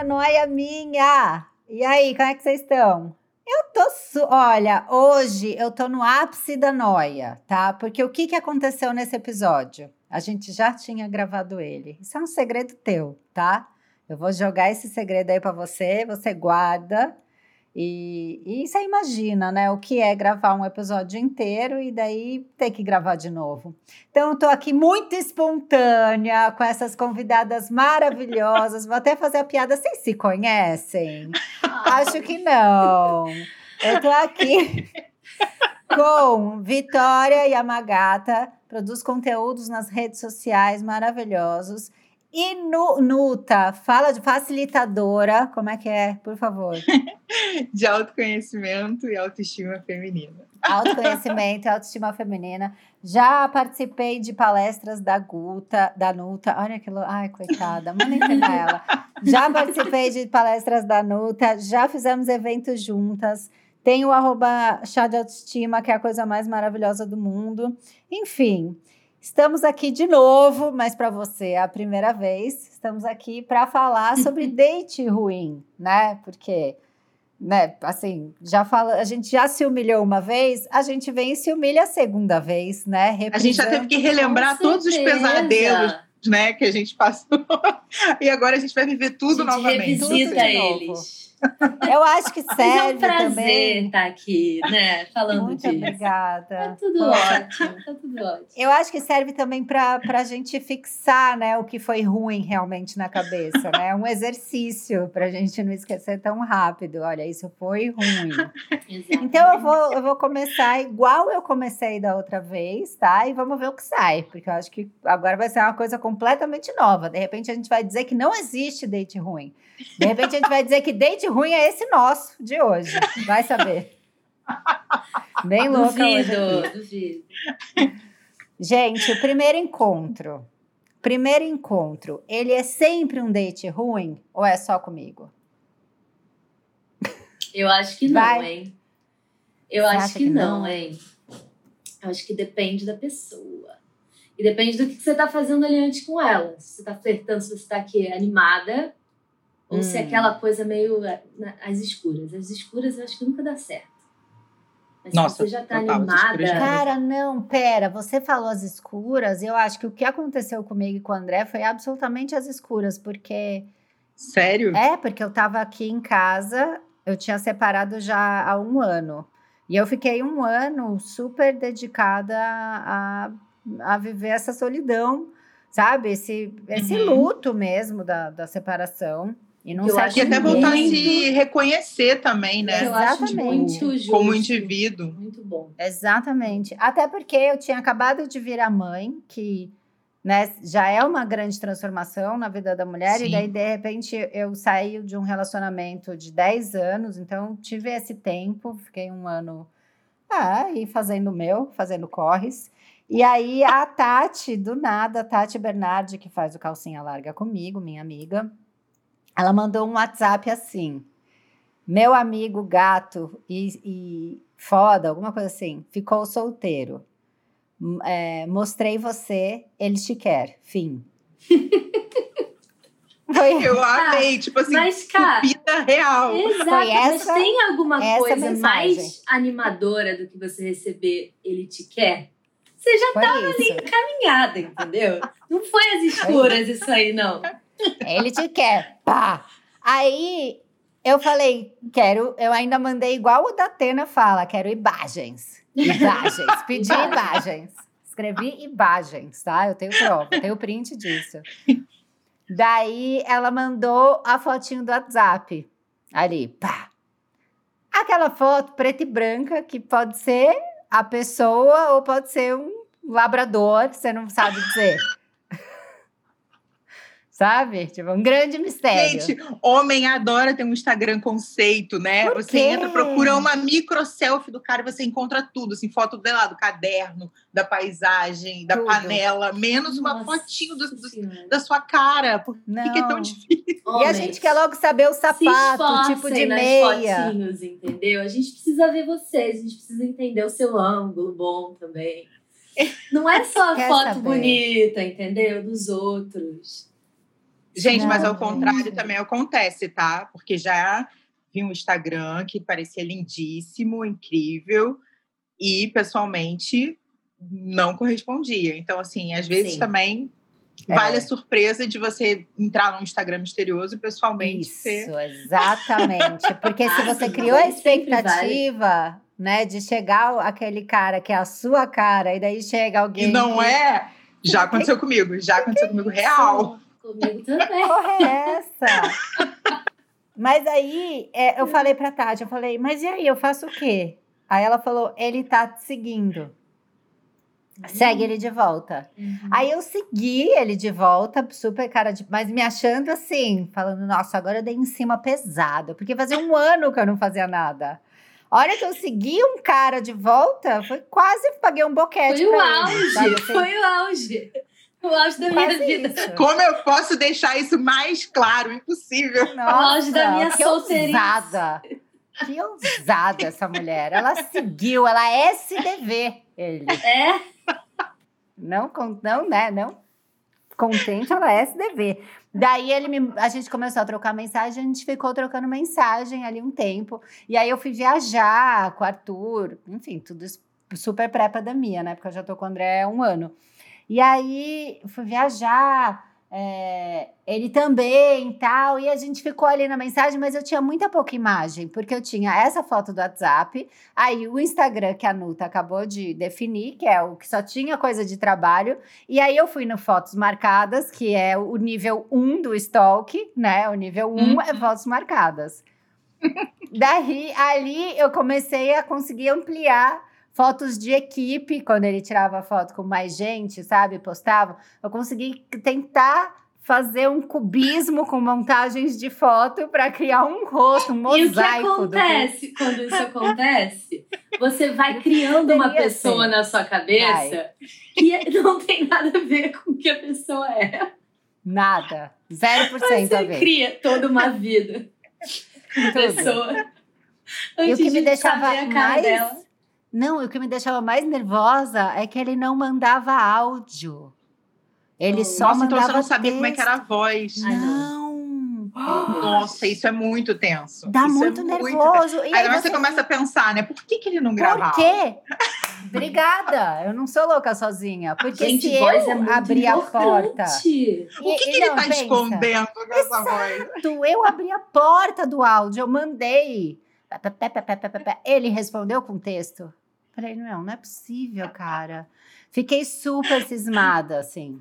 Mais uma noia minha! E aí, como é que vocês estão? Eu tô. Olha, hoje eu tô no ápice da noia, tá? Porque o que, que aconteceu nesse episódio? A gente já tinha gravado ele. Isso é um segredo teu, tá? Eu vou jogar esse segredo aí para você, você guarda. E, e você imagina, né? O que é gravar um episódio inteiro e daí ter que gravar de novo. Então, eu tô aqui muito espontânea com essas convidadas maravilhosas. Vou até fazer a piada. Vocês se conhecem? Acho que não. Eu tô aqui com Vitória Yamagata, produz conteúdos nas redes sociais maravilhosos. E no, Nuta, fala de facilitadora, como é que é, por favor? de autoconhecimento e autoestima feminina. Autoconhecimento e autoestima feminina. Já participei de palestras da Guta, da Nuta. Olha aquilo. Ai, coitada, manda treinar ela. Já participei de palestras da Nuta, já fizemos eventos juntas. Tem o arroba chá de autoestima, que é a coisa mais maravilhosa do mundo. Enfim, Estamos aqui de novo, mas para você é a primeira vez. Estamos aqui para falar sobre date ruim, né? Porque, né, assim, já fala, a gente já se humilhou uma vez, a gente vem e se humilha a segunda vez, né? A gente já teve que relembrar todos os pesadelos, né, que a gente passou. e agora a gente vai viver tudo a gente novamente. Revisita tudo eles. Eu acho que serve é um prazer também. estar aqui, né? Falando Muito disso. obrigada. Tá tudo ótimo, tá tudo ótimo. Eu acho que serve também para a gente fixar, né, o que foi ruim realmente na cabeça, né? É um exercício para a gente não esquecer tão rápido. Olha, isso foi ruim. então eu vou, eu vou começar igual eu comecei da outra vez, tá? E vamos ver o que sai, porque eu acho que agora vai ser uma coisa completamente nova. De repente a gente vai dizer que não existe date ruim. De repente a gente vai dizer que date ruim é esse nosso de hoje. Vai saber. Bem louca duvido. Duvido. Gente, o primeiro encontro. Primeiro encontro, ele é sempre um date ruim ou é só comigo? Eu acho que não, Vai. hein? Eu Você acho que, que não, não? hein? Eu acho que depende da pessoa. E depende do que você tá fazendo ali antes com ela. Se você tá flertando, se você tá aqui animada, ou se é Hum. aquela coisa meio eh, às escuras. As escuras eu acho que nunca dá certo. Mas Nossa, se você já tá as animada. Cara, não, pera, você falou as escuras, eu acho que o que aconteceu comigo e com o André foi absolutamente as escuras, porque Sério? É, porque eu tava aqui em casa, eu tinha separado já há um ano. E eu fiquei um ano super dedicada a, a viver essa solidão, sabe? Esse, esse Uhum. luto mesmo da, da separação. E não Eu acho E com até voltar a se reconhecer também, né? Eu acho Exatamente. justo. Como indivíduo. Muito bom. Exatamente. Até porque eu tinha acabado de virar mãe, que né, já é uma grande transformação na vida da mulher, Sim. e daí, de repente, eu saí de um relacionamento de 10 anos, então tive esse tempo, fiquei um ano ah, aí fazendo o meu, fazendo corres. E aí a Tati, do nada, a Tati Bernardi, que faz o calcinha larga comigo, minha amiga, ela mandou um WhatsApp assim. Meu amigo gato e, e foda, alguma coisa assim, ficou solteiro. É, mostrei você, ele te quer. Fim. Foi Eu amei, tipo assim, Mas, cara, vida real. Exato, Foi mas essa- tem alguma coisa mensagem. mais animadora do que você receber ele te quer? Você já foi isso. caminhada, entendeu? Não foi as escuras isso aí, não. Ele te quer. Pá. Aí eu falei, quero. Eu ainda mandei igual o da Atena fala, quero imagens. Imagens. Pedi imagens. Escrevi imagens, tá? Eu tenho prova, tenho print disso. Daí ela mandou a fotinho do WhatsApp. Ali, pá. Aquela foto preta e branca que pode ser a pessoa ou pode ser um labrador, você não sabe dizer. Sabe? Tipo, um grande mistério. Gente, homem adora ter um Instagram conceito, né? Por você quê? entra, procura uma micro selfie do cara e você encontra tudo, assim, foto do, lá, do caderno, da paisagem, da Tudo. panela, menos uma Nossa fotinho do- do- da sua cara. Por que, Não. que é tão difícil? E a Homens, gente quer logo saber o sapato, o tipo de nas meia. fotinhos, entendeu? A gente precisa ver vocês, a gente precisa entender o seu ângulo bom também. Não é só a foto saber. bonita, entendeu? Dos outros. Gente, mas Não, ao contrário gente. também acontece, tá? Porque já vi um Instagram que parecia lindíssimo, incrível, e pessoalmente não correspondia. Então, assim, às vezes Sim. também É. vale a surpresa de você entrar num Instagram misterioso e pessoalmente Isso, ser. exatamente. Porque se você criou a mas expectativa, né, de chegar aquele cara que é a sua cara, e daí chega alguém. E não que- é. Já aconteceu comigo, já aconteceu comigo real. Comigo também. porra é essa? Mas aí é, eu falei pra Tati, eu falei, mas e aí, eu faço o quê? Aí ela falou, ele tá te seguindo. Segue ele de volta. Uhum. Aí eu segui ele de volta, super cara de. Mas me achando assim, falando, nossa, agora eu dei em cima pesado, porque fazia um ano que eu não fazia nada. A hora que eu segui um cara de volta, foi quase paguei um boquete. Foi o ele, auge, sabe assim? foi o auge. O auge da minha Quase vida. isso. Como eu posso deixar isso mais claro? Impossível. Nossa, auge da minha que solteirice. ousada. Que ousada essa mulher. Ela seguiu, ela é SDV, ele. É, Não, con- não, né? Não contente, ela é SDV. Daí ele me, a gente começou a trocar mensagem, a gente ficou trocando mensagem ali um tempo. E aí eu fui viajar com o Arthur, enfim, tudo isso super pré-pandemia, né? Porque eu já tô com o André há um ano. E aí fui viajar, é, ele também tal, e a gente ficou ali na mensagem, mas eu tinha muita pouca imagem, porque eu tinha essa foto do WhatsApp, aí o Instagram que a Nuta acabou de definir, que é o que só tinha coisa de trabalho, e aí eu fui no Fotos Marcadas, que é o nível 1 do stalk, né? O nível 1 é Uhum. fotos marcadas. Daí, ali eu comecei a conseguir ampliar fotos de equipe, quando ele tirava foto com mais gente, sabe? Postava. Eu consegui tentar fazer um cubismo com montagens de foto para criar um rosto, um e o que mosaico. do acontece quando isso acontece? Você vai criando uma pessoa ser. na sua cabeça que não tem nada a ver com o que a pessoa é. Nada. 0% a Você ver. cria toda uma vida a Tudo. pessoa. E o Antes que me de deixava a mais. dela. Não, e o que me deixava mais nervosa é que ele não mandava áudio. Ele só Nossa, então mandava você não sabia como é que era a texto. voz. Não. Nossa, isso é muito tenso. Dá Isso é muito tenso. nervoso. E aí Aí você você- começa a pensar, né? Por que, que ele não gravava? Por quê? Obrigada. Eu não sou louca sozinha. Porque Gente, se voz eu é muito abrir a porta. O que, E- que ele tá pensa. escondendo com essa voz? Exato, Eu abri a porta do áudio, eu mandei. Ele respondeu com texto. Falei, não, não é possível, cara. Fiquei super cismada, assim.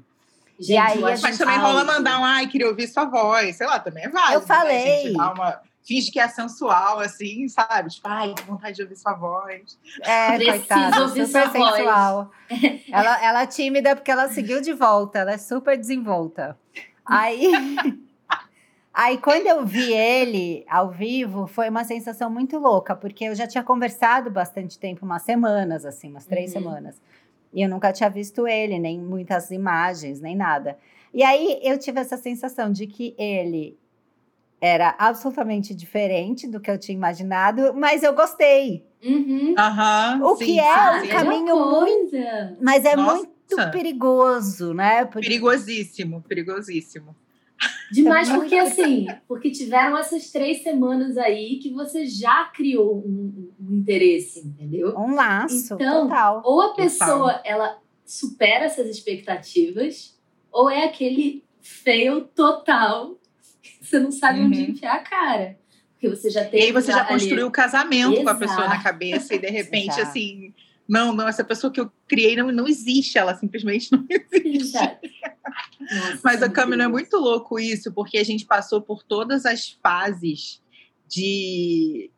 Gente, aí eu a acho Mas também áudio. rola mandar um, ai, queria ouvir sua voz. Sei lá, também é válido. Eu falei. Né? Gente dá uma... Finge que é sensual, assim, sabe? Tipo, ai, que vontade de ouvir sua voz. É, Preciso coitada, ouvir super sua voz. sensual. ela, ela é tímida porque ela seguiu de volta, ela é super desenvolta. Aí, aí quando eu vi ele ao vivo, foi uma sensação muito louca, porque eu já tinha conversado bastante tempo, umas semanas, assim, umas três Uhum. semanas. E eu nunca tinha visto ele, nem muitas imagens, nem nada. E aí eu tive essa sensação de que ele era absolutamente diferente do que eu tinha imaginado, mas eu gostei. Uhum. Aham. O sim, que é sim, um sim. caminho coisa. Mas é Nossa. muito perigoso, né? Porque Perigosíssimo, perigosíssimo. Demais, muito- porque assim, porque tiveram essas três semanas aí que você já criou um, um interesse, entendeu? um laço Então, total. Ou a pessoa, ela supera essas expectativas, ou é aquele fail total, que você não sabe onde Uhum. enfiar a cara. Porque você já E tem aí você já construiu o casamento com a Exato. pessoa na cabeça e de repente, Exato. assim, não, não, essa pessoa que eu criei não, não existe, ela simplesmente não existe. Nossa, Mas a Câmara é muito louco isso, porque a gente passou por todas as fases de,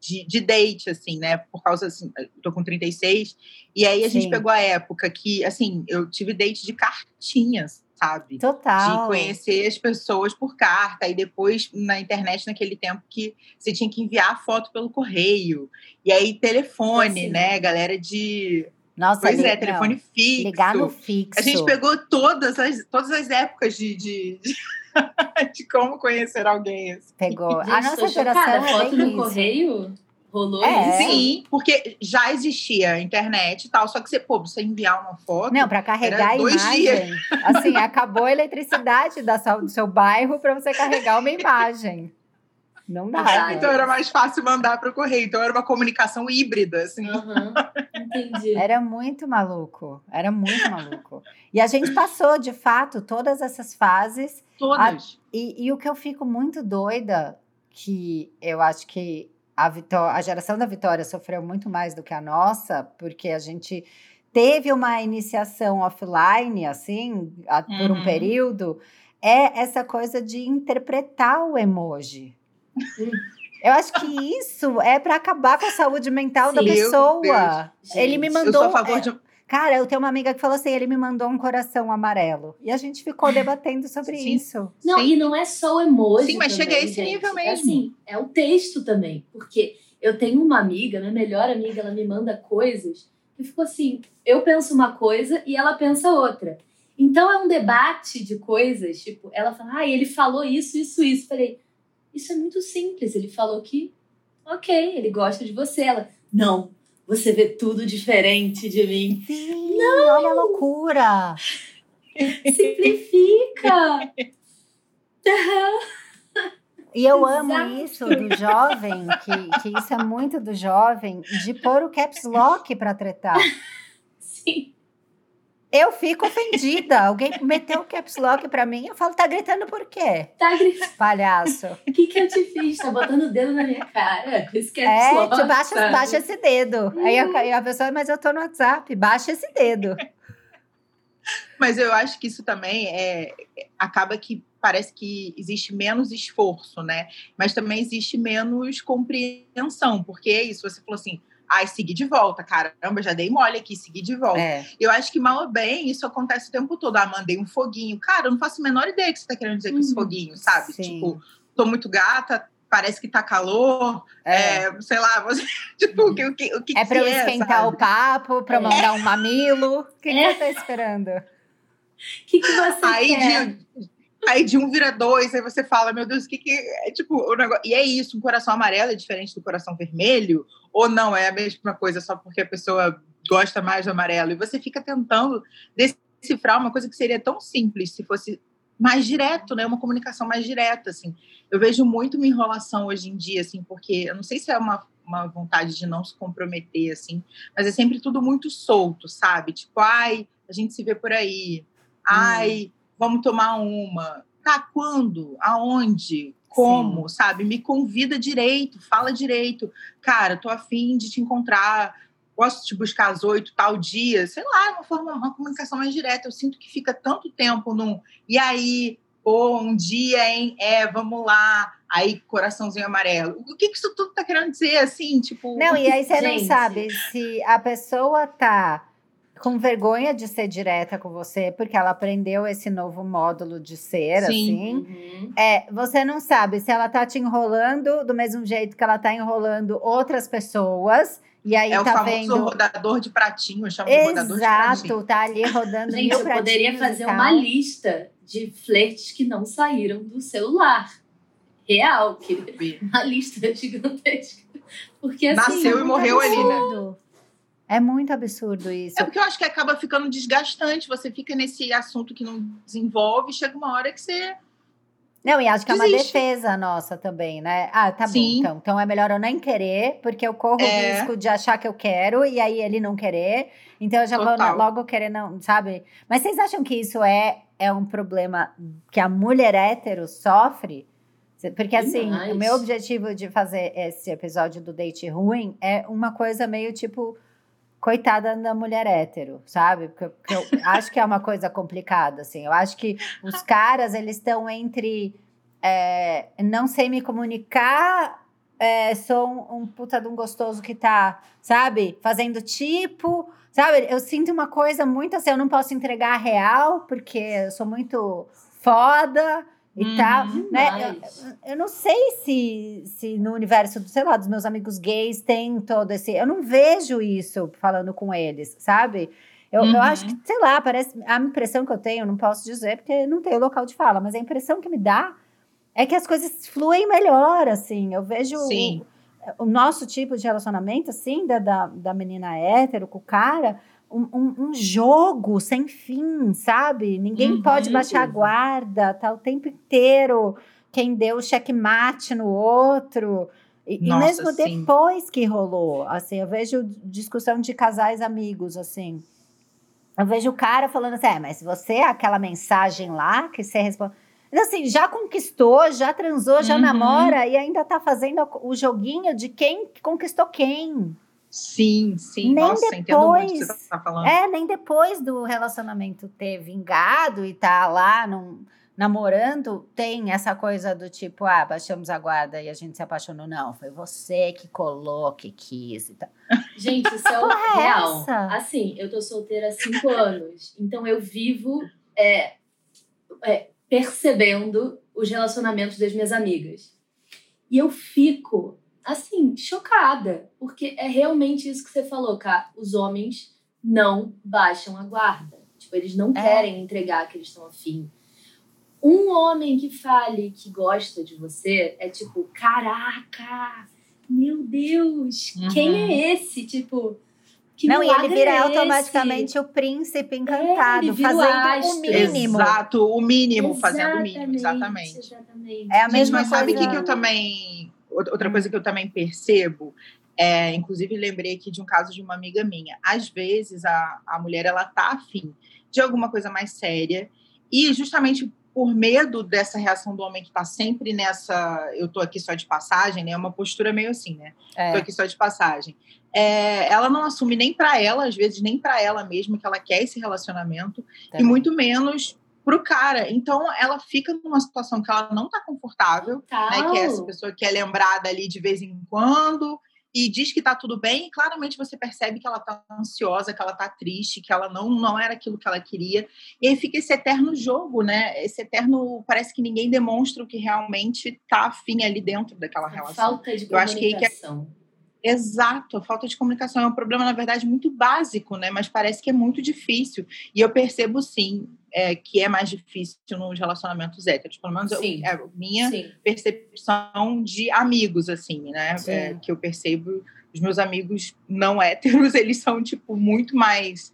de, de date, assim, né? Por causa, assim, tô com 36, e aí a Sim. gente pegou a época que, assim, eu tive date de cartinhas, sabe? Total. De conhecer as pessoas por carta, e depois na internet, naquele tempo que você tinha que enviar foto pelo correio, e aí telefone, assim. né? Galera de nossa, pois é, telefone não. fixo. Ligar no fixo. A gente pegou todas as, todas as épocas de, de, de, de como conhecer alguém. Assim. Pegou. Gente, a nossa geração chocada. é foto no isso. correio? Rolou é. isso? Sim, porque já existia internet e tal, só que você, pô, você enviar uma foto. Não, para carregar a imagem. Dias. Assim, acabou a eletricidade da sua, do seu bairro para você carregar uma imagem. Não dá. Ah, então era mais fácil mandar para o correio. Então era uma comunicação híbrida, assim. Uhum, entendi. Era muito maluco. Era muito maluco. E a gente passou, de fato, todas essas fases. Todas. A, e, e, o que eu fico muito doida, que eu acho que a, Vitória, a geração da Vitória sofreu muito mais do que a nossa, porque a gente teve uma iniciação offline, assim, a, por um uhum. período, é essa coisa de interpretar o emoji. Eu acho que isso é para acabar com a saúde mental Sim, da pessoa. Ele me mandou. Eu sou a favor é, de... Cara, eu tenho uma amiga que falou assim: ele me mandou um coração amarelo. E a gente ficou debatendo sobre Sim. isso. Não, Sim. e não é só o emoji. Sim, mas também, chega a esse gente. nível mesmo. É assim, é o texto também. Porque eu tenho uma amiga, minha melhor amiga, ela me manda coisas que ficou assim: eu penso uma coisa e ela pensa outra. Então é um debate de coisas, tipo, ela fala, ah, ele falou isso, isso, isso. Falei, isso é muito simples. Ele falou que, ok, ele gosta de você. Ela, não, você vê tudo diferente de mim. Sim, não, olha a loucura. Simplifica. E eu amo isso do jovem, que, que isso é muito do jovem, de pôr o caps lock para tretar. Sim. Eu fico ofendida. Alguém meteu o caps lock pra mim. Eu falo, tá gritando por quê? Tá gritando. Palhaço. O que, que eu te fiz? Tá botando o dedo na minha cara. Esse caps é, lock. É, baixa, baixa esse dedo. Aí a, a pessoa, mas eu tô no WhatsApp. Baixa esse dedo. Mas eu acho que isso também é, acaba que parece que existe menos esforço, né? Mas também existe menos compreensão, porque é isso, você falou assim, Ai, segui de volta, caramba, já dei mole aqui, segui de volta. É. Eu acho que mal ou bem, isso acontece o tempo todo. Ah, mandei um foguinho. Cara, eu não faço a menor ideia que você tá querendo dizer com esse uhum. foguinho, sabe? Sim. Tipo, tô muito gata, parece que tá calor, é. É, sei lá, você, tipo, o que, o que, o que É pra eu é, esquentar sabe? o papo, pra é. mandar um mamilo. O que, que é. você tá esperando? O que, que você Aí, quer? De, Aí de um vira dois, aí você fala, meu Deus, o que que é tipo o negócio. E é isso, um coração amarelo é diferente do coração vermelho? Ou não, é a mesma coisa só porque a pessoa gosta mais do amarelo? E você fica tentando decifrar uma coisa que seria tão simples se fosse mais direto, né? Uma comunicação mais direta, assim. Eu vejo muito uma enrolação hoje em dia, assim, porque eu não sei se é uma, uma vontade de não se comprometer, assim, mas é sempre tudo muito solto, sabe? Tipo, ai, a gente se vê por aí. Ai, hum vamos tomar uma. Tá, quando? Aonde? Como? Sim. Sabe? Me convida direito, fala direito. Cara, tô afim de te encontrar, posso te buscar às oito, tal dia. Sei lá, uma forma, uma comunicação mais direta. Eu sinto que fica tanto tempo num. E aí, pô, um dia, hein? É, vamos lá. Aí, coraçãozinho amarelo. O que, que isso tudo tá querendo dizer, assim? Tipo. Não, e aí você não sabe se a pessoa tá com vergonha de ser direta com você, porque ela aprendeu esse novo módulo de ser, Sim. assim. Uhum. É, você não sabe se ela tá te enrolando do mesmo jeito que ela tá enrolando outras pessoas. E aí é tá o famoso vendo... rodador de pratinho, eu chamo Exato, de rodador de pratinho. Exato, tá ali rodando Gente, eu poderia fazer uma lista de flertes que não saíram do celular. Real, que uma lista gigantesca. Porque assim, Nasceu e morreu ali, né? É muito absurdo isso. É porque eu acho que acaba ficando desgastante. Você fica nesse assunto que não desenvolve, chega uma hora que você. Não, e acho que Desiste. é uma defesa nossa também, né? Ah, tá Sim. bom, então. Então é melhor eu nem querer, porque eu corro é. o risco de achar que eu quero e aí ele não querer. Então eu já Total. vou logo querer, não, sabe? Mas vocês acham que isso é, é um problema que a mulher hétero sofre? Porque assim, o meu objetivo de fazer esse episódio do date ruim é uma coisa meio tipo coitada da mulher hétero, sabe? Porque, porque eu acho que é uma coisa complicada, assim. Eu acho que os caras, eles estão entre é, não sei me comunicar é, sou um, um puta de um gostoso que tá, sabe, fazendo tipo, sabe? Eu sinto uma coisa muito assim, eu não posso entregar a real, porque eu sou muito foda e Uhum, tal, né? Mas- Eu, eu não sei se, se no universo, sei lá, dos meus amigos gays tem todo esse. Eu não vejo isso falando com eles, sabe? Eu, Uhum. eu acho que, sei lá, parece. A impressão que eu tenho, não posso dizer, porque não tenho local de fala, mas a impressão que me dá é que as coisas fluem melhor, assim. Eu vejo o, o nosso tipo de relacionamento, assim, da, da, da menina hétero com o cara, um, um, um jogo sem fim, sabe? Ninguém Uhum, pode baixar a certeza. guarda, tá o tempo inteiro quem deu checkmate no outro. E, e Nossa, mesmo sim. depois que rolou, assim, eu vejo discussão de casais amigos, assim. Eu vejo o cara falando assim, é, mas você, aquela mensagem lá que você responde. Mas, Assim, já conquistou, já transou, já Uhum. namora e ainda tá fazendo o joguinho de quem conquistou quem. Sim, sim. Nem Nossa, entendo muito o que depois. você tá falando. É, nem depois do relacionamento ter vingado e tá lá num- namorando, tem essa coisa do tipo, ah, baixamos a guarda e a gente se apaixonou. Não, foi você que colou, que quis e tal. Gente, isso é o é real. essa? Assim, eu tô solteira há cinco anos. Então eu vivo é, é, percebendo os relacionamentos das minhas amigas. E eu fico, assim, chocada. Porque é realmente isso que você falou, Cá. Os homens não baixam a guarda. Tipo, eles não É. querem entregar que eles estão afim. Um homem que fale que gosta de você é tipo, caraca, meu Deus, Uhum. quem é esse? Tipo, que não, e ele vira é automaticamente o príncipe encantado, ele vira o fazendo o astro. mínimo. Exato, o mínimo, fazendo o mínimo, Exatamente, exatamente. exatamente. É a Gente, mesma mas sabe o coisa- que, que eu também. Outra- coisa que eu também percebo, é, inclusive lembrei aqui de um caso de uma amiga minha. Às vezes a, a mulher ela tá afim de alguma coisa mais séria, e justamente por medo dessa reação do homem que tá sempre nessa. Eu tô aqui só de passagem, né? É uma postura meio assim, né? Tô É, aqui só de passagem. É, ela não assume nem para ela, às vezes nem para ela mesma que ela quer esse relacionamento e também. muito menos pro cara. Então ela fica numa situação que ela não tá confortável, né? Total. Que é essa pessoa que é lembrada ali de vez em quando e diz que tá tudo bem, e claramente você percebe que ela tá ansiosa, que ela tá triste, que ela não não era aquilo que ela queria. E aí fica esse eterno jogo, né? Esse eterno parece que ninguém demonstra o que realmente tá afim ali dentro daquela A relação. falta de Eu acho que é- comunicação. Exato, a falta de comunicação é um problema, na verdade, muito básico, né? Mas parece que é muito difícil. E eu percebo, sim, é, que é mais difícil nos relacionamentos héteros. Pelo menos eu- é a minha Sim. percepção de amigos, assim, né? É, que eu percebo, os meus amigos não héteros, eles são, tipo, muito mais.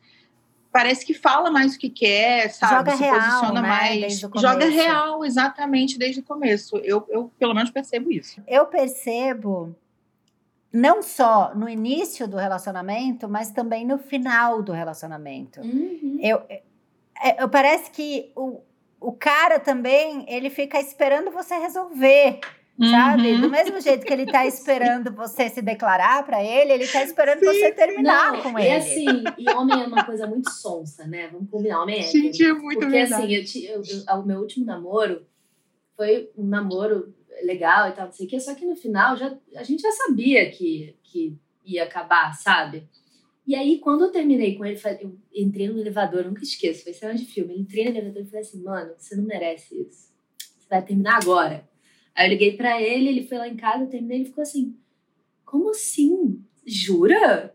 Parece que fala mais o que quer, sabe? Joga Se real, posiciona né? mais. Desde o Joga real, exatamente, desde o começo. Eu, eu, pelo menos, percebo isso. Eu percebo não só no início do relacionamento, mas também no final do relacionamento. Uhum. Eu, é- eu parece que o, o cara também, ele fica esperando você resolver, sabe? Uhum. Do mesmo jeito que ele tá esperando você se declarar pra ele, ele tá esperando Sim, você terminar Não, com e ele. assim, e homem é uma coisa muito sonsa, né? Vamos combinar, homem é. Gente, é muito Porque verdade. assim, eu, eu, eu- o meu último namoro foi um namoro legal e tal, não sei o quê, só que no final já, a gente já sabia que, que ia acabar, sabe? E aí, quando eu terminei com ele, eu entrei no elevador, eu nunca esqueço, foi cena de filme. Eu entrei no elevador e falei assim, mano, você não merece isso. Você vai terminar agora. Aí eu liguei pra ele, ele foi lá em casa, eu terminei, ele ficou assim, como assim? Jura?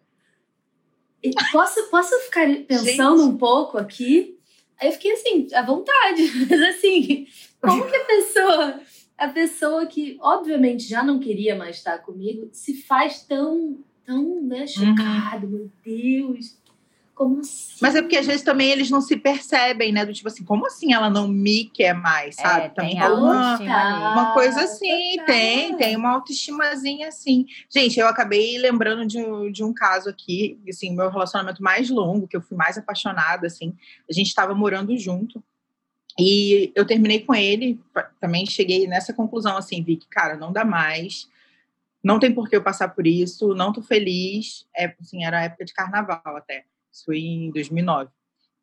E Posso, posso ficar pensando um pouco aqui? Aí eu fiquei assim, à vontade. Mas assim, como que a pessoa, a pessoa que obviamente já não queria mais estar comigo, se faz tão, tão, né, chocado, meu Deus. Como assim? Mas é porque às vezes também eles não se percebem, né? Do tipo assim, como assim ela não me quer mais, sabe? É, também tem rola uma, uma coisa assim, total. tem, tem uma autoestimazinha assim. Gente, eu acabei lembrando de, um- de um caso aqui, assim, meu relacionamento mais longo, que eu fui mais apaixonada, assim. A gente estava morando junto. E eu terminei com ele, também cheguei nessa conclusão, assim, vi que, cara, não dá mais. Não tem por que eu passar por isso, não tô feliz. É, assim, era época de carnaval até. Isso foi em 2009.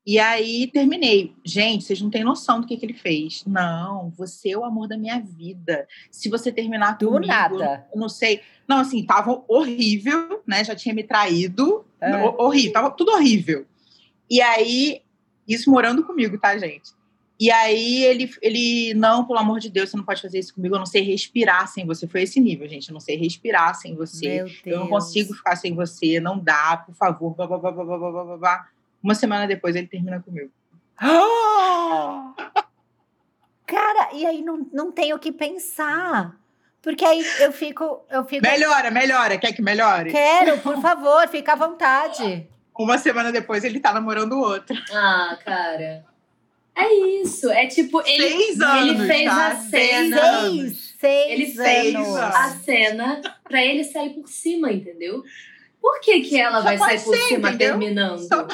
E aí terminei. Gente, vocês não têm noção do que, que ele fez. Não, você é o amor da minha vida. Se você terminar Do comigo, nada. eu não sei. Não, assim, tava horrível, né? Já tinha me traído. É. Ho- Horrível, tava tudo horrível. E aí, isso morando comigo, tá, gente? E aí ele, ele, não, pelo amor de Deus, você não pode fazer isso comigo, eu não sei respirar sem você. Foi esse nível, gente, eu não sei respirar sem você, eu não consigo ficar sem você, não dá, por favor, blá, blá, blá, blá, blá, blá, blá. Uma semana depois ele termina comigo. Cara, e aí não, não tenho o que pensar. Porque aí eu fico, eu fico. Melhora, melhora. Quer que melhore? Quero, por favor, fica à vontade. Uma semana depois ele tá namorando o outro. Ah, cara. É isso. É tipo, ele, Seis anos, ele fez tá? a Seis cena. Seis, seis Ele fez anos. a- cena pra ele sair por cima, entendeu? Por que, que ela Só vai sair por ser, cima entendeu? terminando? Só-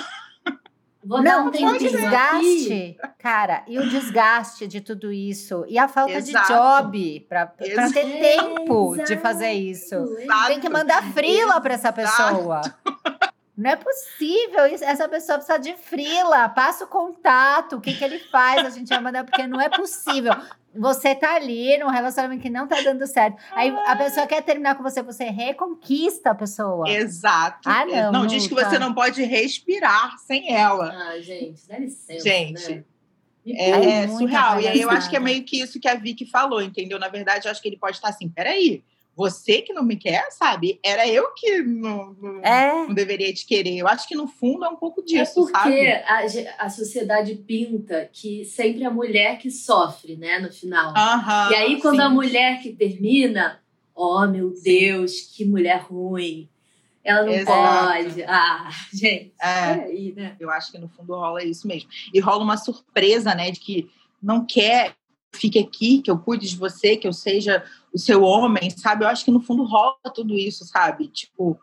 Vou Não, um tem o desgaste, aqui. cara, e o desgaste de tudo isso, e a falta Exato. de job Exato. ter tempo de Exato. fazer isso. Exato. Tem que mandar frila pra essa pessoa. Não é possível. Essa pessoa precisa de frila. Passa o contato. O que, que ele faz? A gente vai mandar, porque não é possível. Você tá ali num relacionamento que não tá dando certo. Aí a pessoa quer terminar com você, você reconquista a pessoa. Exato. Ah, não, não diz que você não pode respirar sem ela. Ah, gente, dá licença. Gente, né? É, É surreal. E aí eu acho que é meio que isso que a Vicky falou, entendeu? Na verdade, eu acho que ele pode estar assim: peraí, você que não me quer, sabe? Era eu que não, não, É. não deveria te querer. Eu acho que no fundo é um pouco É disso, porque sabe? a, a sociedade pinta que sempre é a mulher que sofre, né, no final. Aham, e aí, quando sim. a mulher que termina, oh meu Deus, que mulher ruim. Ela não Exato. pode. Ah, gente, É. peraí, né? Eu acho que no fundo rola isso mesmo. E rola uma surpresa, né? De que não quer que fique aqui, que eu cuide de você, que eu seja o seu homem, sabe? Eu acho que no fundo rola tudo isso, sabe? Tipo,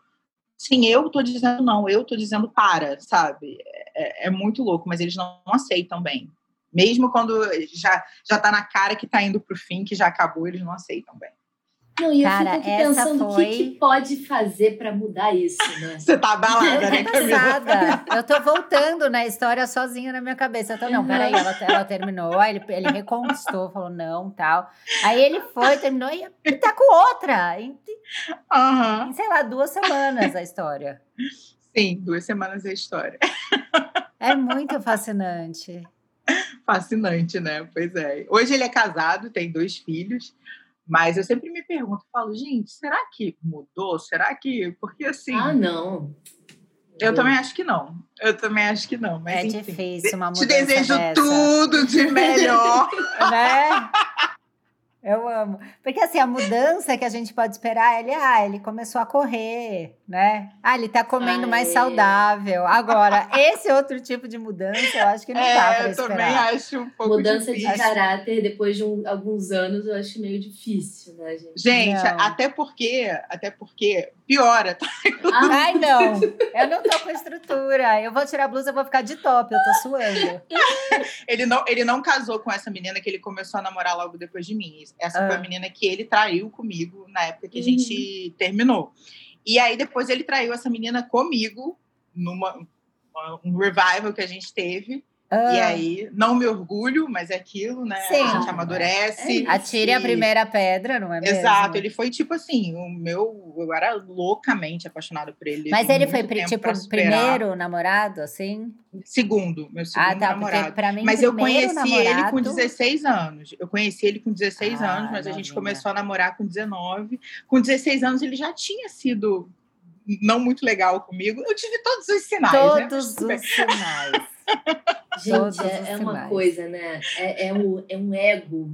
sim, eu tô dizendo não, eu tô dizendo para, sabe? É, é muito louco, mas eles não aceitam bem. Mesmo quando já, já tá na cara que tá indo pro fim, que já acabou, eles não aceitam bem. Não, e eu Cara, fico aqui essa pensando o foi- que, que pode fazer pra mudar isso, né? Você tá abalada, né, Eu tô Camila? Eu tô voltando na história sozinha na minha cabeça. Eu tô, não, peraí, ela, ela terminou, aí ele, ele reconquistou, falou não, tal. Aí ele foi, terminou e, e tá com outra. Em, Aham. em, sei lá, duas semanas a história. Sim, duas semanas a história. É muito fascinante. Fascinante, né? Pois é. Hoje ele é casado, tem dois filhos, mas eu sempre me pergunto, falo, gente, será que mudou? Será que. Porque assim, Ah, não. eu também acho que não. Eu também acho que não. Mas, É enfim, difícil uma Te mudança desejo dessa. tudo de melhor. né? Eu amo. Porque assim, a mudança que a gente pode esperar, ele, ah, ele começou a correr, né? Ah, ele tá comendo Ah, mais é. saudável. Agora, esse outro tipo de mudança, eu acho que não dá pra é, eu também esperar. acho um pouco Mudança de difícil. caráter depois de um- alguns anos, eu acho meio difícil, né, gente? Gente, Não. até porque, até porque piora, tá? Ah, Ai, não. Eu não tô com estrutura. Eu vou tirar a blusa, eu vou ficar de top, eu tô suando. Ele não, ele não casou com essa menina que ele começou a namorar logo depois de mim. Essa Ah. foi a menina que ele traiu comigo na época que a Uhum. gente terminou. E aí depois ele traiu essa menina comigo numa uma- um revival que a gente teve. Ah, E aí não me orgulho, mas é aquilo, né? Sim. A gente amadurece. É Atire a E- primeira pedra, não é mesmo? Exato, ele foi tipo assim, o meu, eu era loucamente apaixonada por ele. Mas ele foi, tipo, superar. primeiro namorado, assim? segundo, meu segundo ah, tá. namorado. Pra mim, Mas eu conheci ele com namorado- 16 anos. Eu conheci ele com 16 Ah, anos, mas a gente começou a namorar com 19. Com 16 anos ele já tinha sido não muito legal comigo. Eu tive todos os sinais, né? Todos bem. os sinais. Gente, é, é uma coisa, né? É, é, um, é um ego.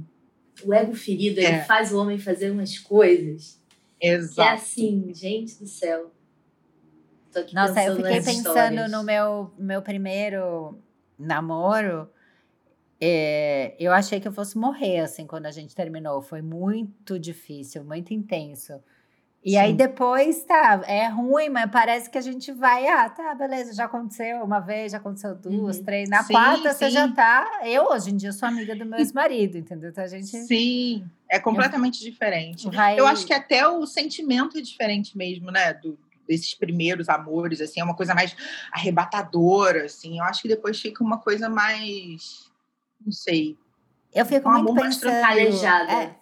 O ego ferido, ele É. faz o homem fazer umas coisas que é Exato. assim, gente do céu. Nossa, eu fiquei pensando histórias. no meu, meu primeiro namoro. é, eu achei que eu fosse morrer, assim, quando a gente terminou. Foi muito difícil, muito intenso. E aí Sim. depois, tá, é ruim, mas parece que a gente vai, ah, tá, beleza, já aconteceu uma vez, já aconteceu duas, Uhum. três. Na Sim, quarta você sim. já tá. Eu, hoje em dia, sou amiga do meu ex-marido, entendeu? Então a gente Sim, é completamente diferente. vai. Eu acho que até o sentimento é diferente mesmo, né? Do, desses primeiros amores, assim, é uma coisa mais arrebatadora, assim. Eu acho que depois fica uma coisa mais, não sei. Eu fico Um muito mais pensando... É,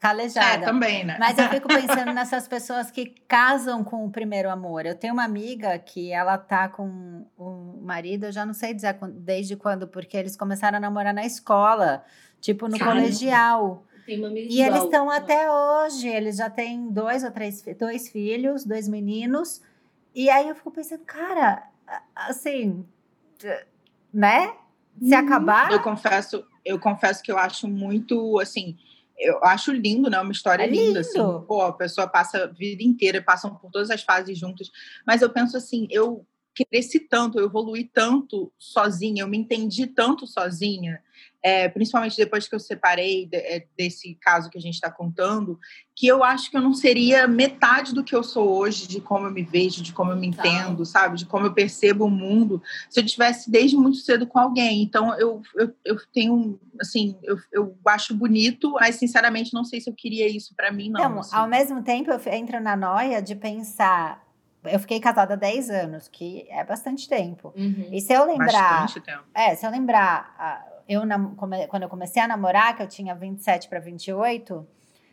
calejada. É, também, né? Mas eu fico pensando nessas pessoas que casam com o primeiro amor. Eu tenho uma amiga que ela tá com o marido, eu já não sei dizer desde quando, porque eles começaram a namorar na escola, tipo no Caramba. colegial. Tem uma amiga E eles estão até hoje, eles já têm dois ou três, dois filhos, dois meninos. E aí eu fico pensando, cara, a- assim, né? Se Uhum. acabar, Eu confesso, eu confesso que eu acho muito, assim, eu acho lindo, né? Uma história É linda, lindo. assim. Pô, a pessoa passa a vida inteira, passam por todas as fases juntos. Mas eu penso assim, eu cresci tanto, eu evoluí tanto sozinha, eu me entendi tanto sozinha, é, principalmente depois que eu separei de- é, desse caso que a gente está contando, que eu acho que eu não seria metade do que eu sou hoje, de como eu me vejo, de como eu me entendo, sabe? De como eu percebo o mundo, se eu tivesse desde muito cedo com alguém. Então, eu, eu, eu tenho, assim, eu, eu acho bonito, mas sinceramente não sei se eu queria isso para mim, não. Então, assim. ao mesmo tempo, eu entro na noia de pensar. Eu fiquei casada há 10 anos, que é bastante tempo. Uhum. E se eu lembrar. Bastante tempo. É, se eu lembrar, eu quando eu comecei a namorar, que eu tinha 27 para 28,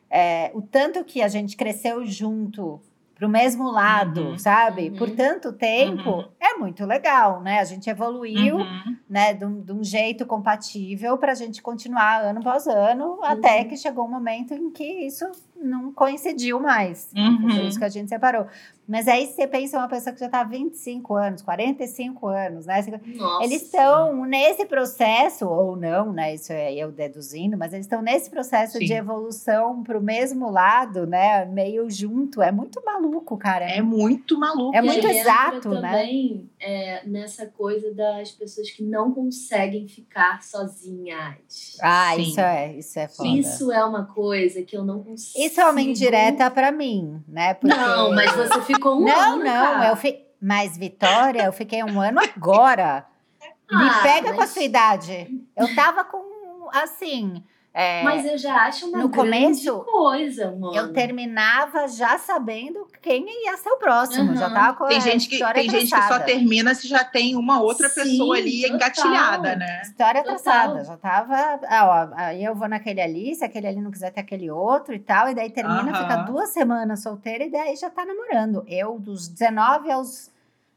é, o tanto que a gente cresceu junto pro mesmo lado, Uhum. sabe? Uhum. Por tanto tempo, Uhum. é muito legal, né? A gente evoluiu, Uhum. né, de um, de um jeito compatível para a gente continuar ano após ano, até que chegou um momento em que isso não coincidiu mais. Uhum. Foi isso que a gente separou. Mas aí você pensa uma pessoa que já está há 25 anos, 45 anos, né? Nossa. Eles estão nesse processo, ou não, né? Isso é eu deduzindo, mas eles estão nesse processo Sim. de evolução para o mesmo lado, né? Meio junto. É muito maluco, cara. É muito maluco. É E muito aí exato, né? também é, nessa coisa das pessoas que não conseguem ficar sozinhas. Ah, Sim. isso é, isso é foda. Isso é uma coisa que eu não consigo. Isso é uma indireta para mim, né? Porque- Não, mas você ficou um Não, ano, não, eu fi... Mas, Vitória, eu fiquei um ano agora. Me Ah, pega com a mas- sua idade. Eu tava com, assim... é, Mas eu já acho uma no começo, coisa, mano. Eu terminava já sabendo quem ia ser o próximo. Uhum. Já tava com Tem a gente, que, história tem gente que só termina se já tem uma outra Sim, pessoa ali total. engatilhada, né? História Total. traçada, já tava. Ah, ó, aí eu vou naquele ali, se aquele ali não quiser ter aquele outro e tal, e daí termina, Aham. fica duas semanas solteira e daí já tá namorando. Eu, dos 19 aos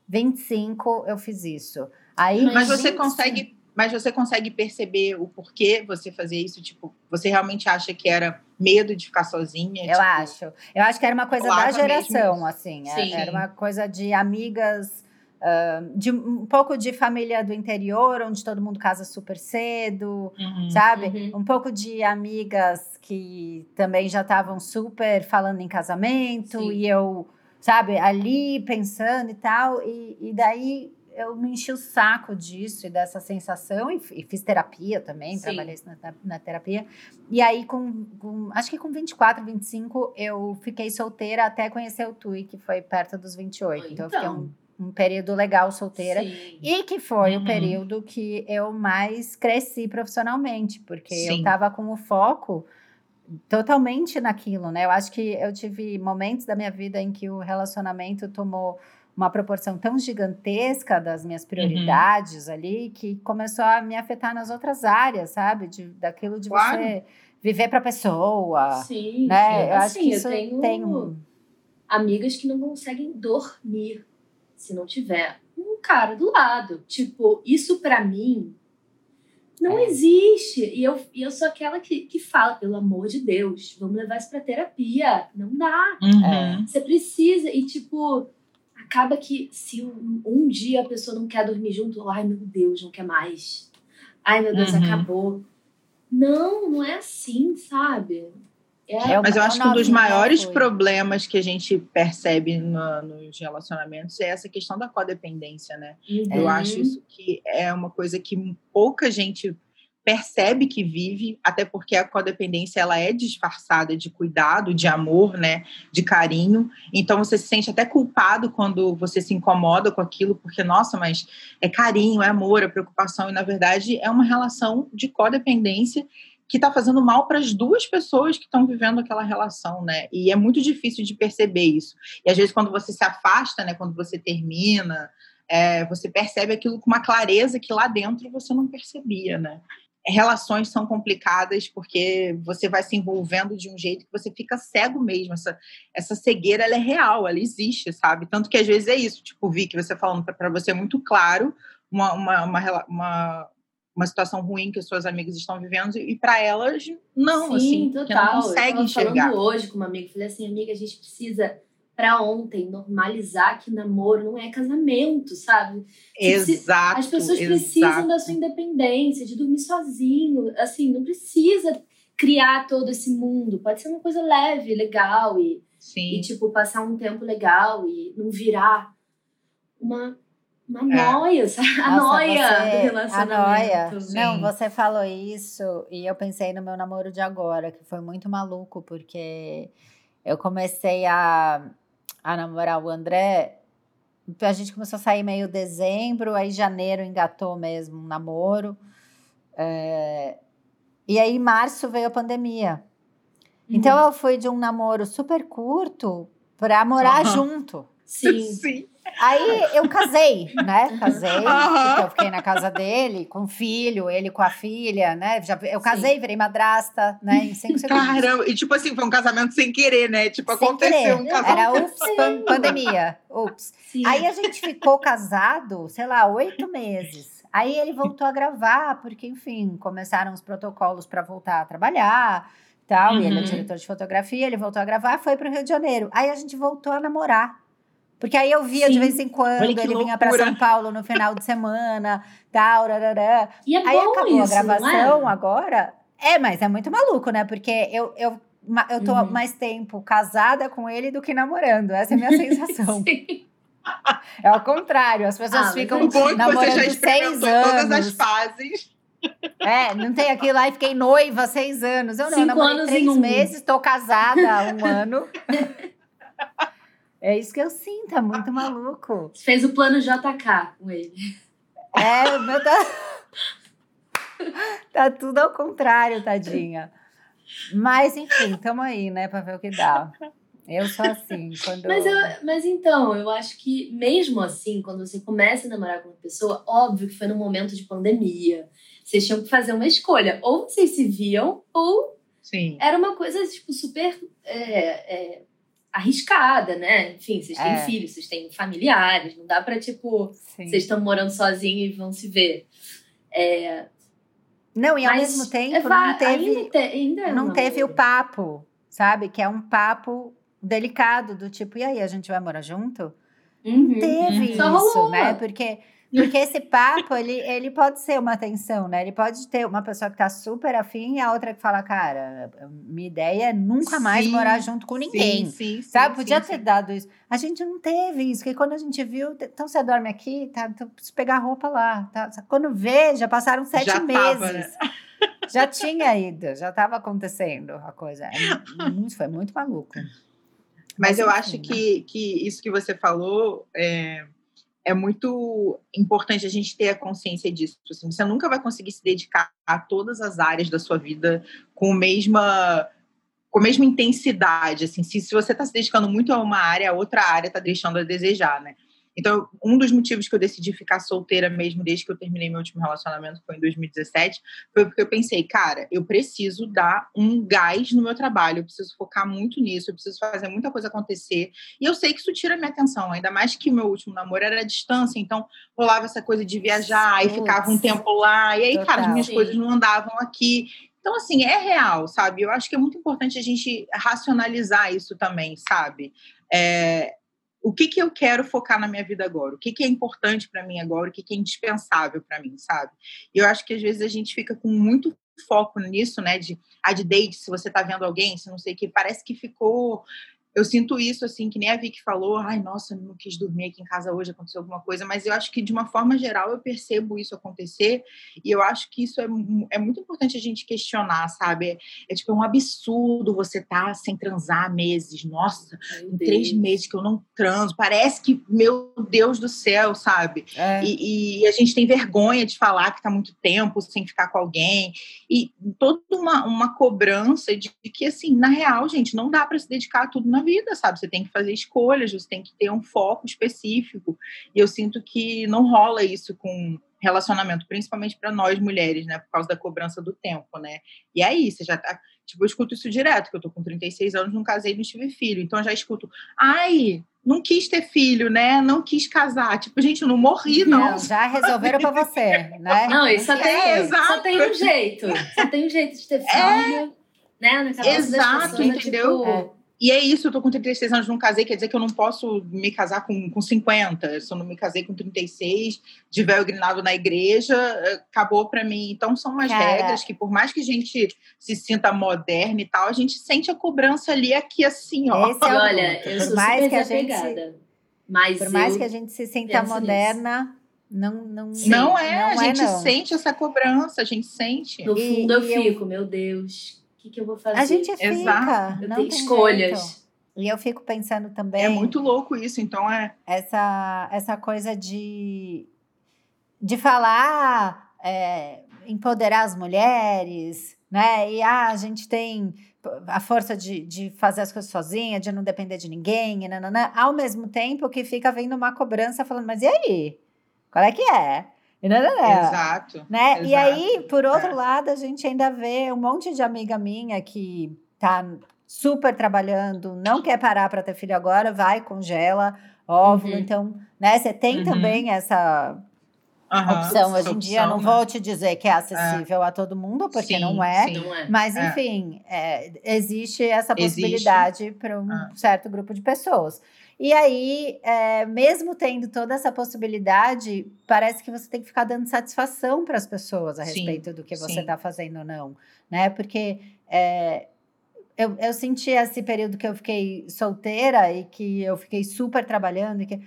25, eu fiz isso. Aí, Mas dos você 25 consegue, mas você consegue perceber o porquê você fazia isso? Tipo, você realmente acha que era medo de ficar sozinha? Eu Tipo, acho. Eu acho que era uma coisa da geração, mesmo assim. é- Sim. Era uma coisa de amigas, ah, de um pouco de família do interior, onde todo mundo casa super cedo, Uhum. sabe? Uhum. Um pouco de amigas que também já estavam super falando em casamento, Sim. e eu, sabe, ali pensando e tal. E, e daí eu me enchi o saco disso e dessa sensação, e, e fiz terapia também, Sim. trabalhei isso na, na terapia. E aí, com, com- acho que com 24, 25, eu fiquei solteira até conhecer o Tui, que foi perto dos 28. Então, eu fiquei Então. um, um período legal solteira. Sim. E que foi o Uhum. período que eu mais cresci profissionalmente, porque eu Sim. tava com o foco totalmente naquilo, né? Eu acho que eu tive momentos da minha vida em que o relacionamento tomou uma proporção tão gigantesca das minhas Uhum. prioridades ali que começou a me afetar nas outras áreas, sabe? De, daquilo de Claro. você viver para pessoa, Sim, né? sim. Eu acho Assim, que eu isso tenho tem um amigas que não conseguem dormir se não tiver um cara do lado. Tipo, isso pra mim não É. existe. E eu, e eu sou aquela que, que fala, pelo amor de Deus, vamos levar isso pra terapia. Não dá. Uhum. Você precisa. E, tipo, acaba que se um, um dia a pessoa não quer dormir junto, ai meu Deus, não quer mais. Ai meu Deus, Uhum. acabou. Não, não é assim, sabe? É, É Mas eu é acho que um dos maiores foi. problemas que a gente percebe no- nos relacionamentos é essa questão da codependência, né? Eu Uhum. acho isso que é uma coisa que pouca gente percebe que vive, até porque a codependência ela é disfarçada de cuidado, de amor, né, de carinho. Então você se sente até culpado quando você se incomoda com aquilo, porque nossa, mas é carinho, é amor, é preocupação e na verdade é uma relação de codependência que está fazendo mal para as duas pessoas que estão vivendo aquela relação, né? E é muito difícil de perceber isso. E às vezes quando você se afasta, né? Quando você termina, é, você percebe aquilo com uma clareza que lá dentro você não percebia, né? Relações são complicadas porque você vai se envolvendo de um jeito que você fica cego mesmo. Essa, essa cegueira ela é real, ela existe, sabe? Tanto que às vezes é isso, tipo, Vi, que você falando para você é muito claro uma, uma, uma, uma uma situação ruim que as suas amigas estão vivendo e para elas não, Sim, assim, total. não conseguem enxergar. falando hoje com uma amiga, falei assim, amiga, a gente precisa para ontem normalizar que namoro não é casamento, sabe? Exato. As pessoas exato. precisam da sua independência, de dormir sozinho, assim, não precisa criar todo esse mundo, pode ser uma coisa leve, legal e Sim. e tipo passar um tempo legal e não virar uma uma é. noia, sabe? A Nossa, noia você, do relacionamento. A noia. Não, você falou isso e eu pensei no meu namoro de agora, que foi muito maluco, porque eu comecei a, a namorar o André. A gente começou a sair meio dezembro, aí janeiro engatou mesmo um namoro. É, e aí, em março veio a pandemia. Então, uhum. eu fui de um namoro super curto para morar uhum. junto. Sim. Sim. Aí eu casei, né? Casei, uhum. eu fiquei na casa dele, com o filho, ele com a filha, né? Já, eu casei, Sim. virei madrasta, né? Em cinco segundos. Caramba, e tipo assim, foi um casamento sem querer, né? Tipo, sem aconteceu querer. um casamento. Era ups, pan pandemia. Ups. Sim. Aí a gente ficou casado, sei lá, oito meses. Aí ele voltou a gravar, porque, enfim, começaram os protocolos para voltar a trabalhar tal. Uhum. E ele é uhum. diretor de fotografia, ele voltou a gravar, foi para o Rio de Janeiro. Aí a gente voltou a namorar. Porque aí eu via Sim. de vez em quando, ele loucura. vinha para São Paulo no final de semana, tal, rarará. E é aí acabou isso, a gravação é? agora. É, mas é muito maluco, né? Porque eu, eu, eu tô uhum. mais tempo casada com ele do que namorando. Essa é a minha sensação. Sim. É ao contrário, as pessoas ah, ficam é namorando você já seis anos. todas as fases. É, não tem aquilo lá e fiquei noiva seis anos. Eu não, Cinco namorei anos três um. meses, estou casada um ano. É isso que eu sinto, é muito maluco. Você fez o plano JK com ele. É, o meu tá. tá tudo ao contrário, tadinha. Mas, enfim, tamo aí, né, pra ver o que dá. Eu sou assim, quando. Mas, eu, mas então, eu acho que mesmo assim, quando você começa a namorar com uma pessoa, óbvio que foi num momento de pandemia. Vocês tinham que fazer uma escolha. Ou vocês se viam, ou Sim. era uma coisa, tipo, super. É, é, arriscada, né? Enfim, vocês têm é. filhos, vocês têm familiares, não dá pra, tipo, Sim. vocês estão morando sozinhos e vão se ver. É... Não, e ao Mas mesmo tempo é, não teve, ainda, te, ainda é não teve o papo, sabe? Que é um papo delicado, do tipo, e aí, a gente vai morar junto? Uhum, não teve uhum. isso, né? Porque porque esse papo, ele, ele pode ser uma tensão, né? Ele pode ter uma pessoa que tá super afim e a outra que fala, cara, minha ideia é nunca mais sim, morar junto com ninguém. Sim, sim, sabe? Sim, Podia ter dado isso. A gente não teve isso, porque quando a gente viu, então você dorme aqui, tá? Então preciso pegar roupa lá. Tá? Quando vê, já passaram sete já meses. Tava, né? Já tinha ido, já estava acontecendo a coisa. É muito, foi muito maluco. Mas, Mas eu enfim, acho né? que, que isso que você falou é, é muito importante a gente ter a consciência disso. Assim, você nunca vai conseguir se dedicar a todas as áreas da sua vida com a mesma com a mesma intensidade. Assim, se, se você está se dedicando muito a uma área, a outra área está deixando a desejar, né? Então, um dos motivos que eu decidi ficar solteira mesmo desde que eu terminei meu último relacionamento, foi em 2017, foi porque eu pensei, cara, eu preciso dar um gás no meu trabalho, eu preciso focar muito nisso, eu preciso fazer muita coisa acontecer. E eu sei que isso tira minha atenção, ainda mais que o meu último namoro era à distância, então rolava essa coisa de viajar e ficava um tempo lá, e aí, Total, cara, as minhas sim. coisas não andavam aqui. Então, assim, é real, sabe? Eu acho que é muito importante a gente racionalizar isso também, sabe? É, o que, que eu quero focar na minha vida agora, o que, que é importante para mim agora, o que, que é indispensável para mim, sabe? E eu acho que às vezes a gente fica com muito foco nisso, né? De a de date, se você tá vendo alguém, se não sei o que, parece que ficou eu sinto isso, assim, que nem a Vicky falou, ai, nossa, não quis dormir aqui em casa hoje, aconteceu alguma coisa, mas eu acho que, de uma forma geral, eu percebo isso acontecer, e eu acho que isso é, é muito importante a gente questionar, sabe? É, é tipo, é um absurdo você estar tá sem transar meses, nossa, em três meses que eu não transo, parece que, meu Deus do céu, sabe? É. E, e, a gente tem vergonha de falar que tá muito tempo sem ficar com alguém, e toda uma, uma cobrança de, de que, assim, na real, gente, não dá para se dedicar a tudo na vida, sabe? Você tem que fazer escolhas, você tem que ter um foco específico. E eu sinto que não rola isso com relacionamento, principalmente para nós mulheres, né? Por causa da cobrança do tempo, né? E aí, você já tá. Tipo, eu escuto isso direto, que eu tô com 36 anos, não casei, não tive filho. Então eu já escuto, ai, não quis ter filho, né? Não quis casar. Tipo, gente, eu não morri, não. não já resolveram para você, né? Não, isso só tem, é, só tem um jeito. Só tem um jeito de ter filho. É, né? Exato, pessoas, entendeu? Tipo, é. E é isso, eu tô com 36 anos, não casei, quer dizer que eu não posso me casar com, com 50. Se eu não me casei com 36, de véu grinado na igreja, acabou para mim. Então são umas Cara. regras que, por mais que a gente se sinta moderna e tal, a gente sente a cobrança ali aqui assim, ó. Esse é Olha, eu por sou mais que a gente mas Por mais que a gente se sinta moderna, não, não, não é, não a é, gente não. sente essa cobrança, a gente sente. No fundo e, eu fico, eu... meu Deus que, que eu vou fazer? A gente fica, Exato. Eu tenho escolhas. Jeito. E eu fico pensando também. É muito louco isso, então é. Essa, essa coisa de, de falar, é, empoderar as mulheres, né? E ah, a gente tem a força de, de fazer as coisas sozinha, de não depender de ninguém, e nananã, ao mesmo tempo que fica vendo uma cobrança falando, mas e aí? Qual é que é? Exato. Né? Exato. E aí, por outro é. lado, a gente ainda vê um monte de amiga minha que tá super trabalhando, não quer parar para ter filho agora, vai, congela, óvulo. Uhum. Então, né, você tem uhum. também essa Uhum, opção. Hoje em dia, não né? vou te dizer que é, é. acessível é. a todo mundo, porque sim, não, é, sim, não é. Mas, é. enfim, é, existe essa possibilidade para um ah. certo grupo de pessoas. E aí, é, mesmo tendo toda essa possibilidade, parece que você tem que ficar dando satisfação para as pessoas a sim, respeito do que você está fazendo ou não, né? Porque é, eu, eu senti esse período que eu fiquei solteira e que eu fiquei super trabalhando e que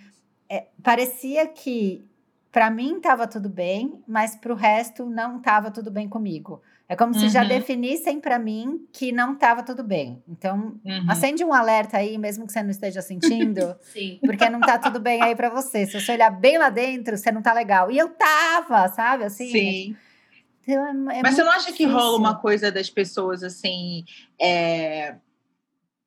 é, parecia que para mim estava tudo bem, mas para o resto não estava tudo bem comigo. É como uhum. se já uhum. definissem para mim que não estava tudo bem. Então, uhum. acende um alerta aí, mesmo que você não esteja sentindo, Sim. porque não tá tudo bem aí para você. Se você olhar bem lá dentro, você não tá legal. E eu tava, sabe? Assim. Sim. Então, é, é Mas você não acha difícil. que rola uma coisa das pessoas assim? É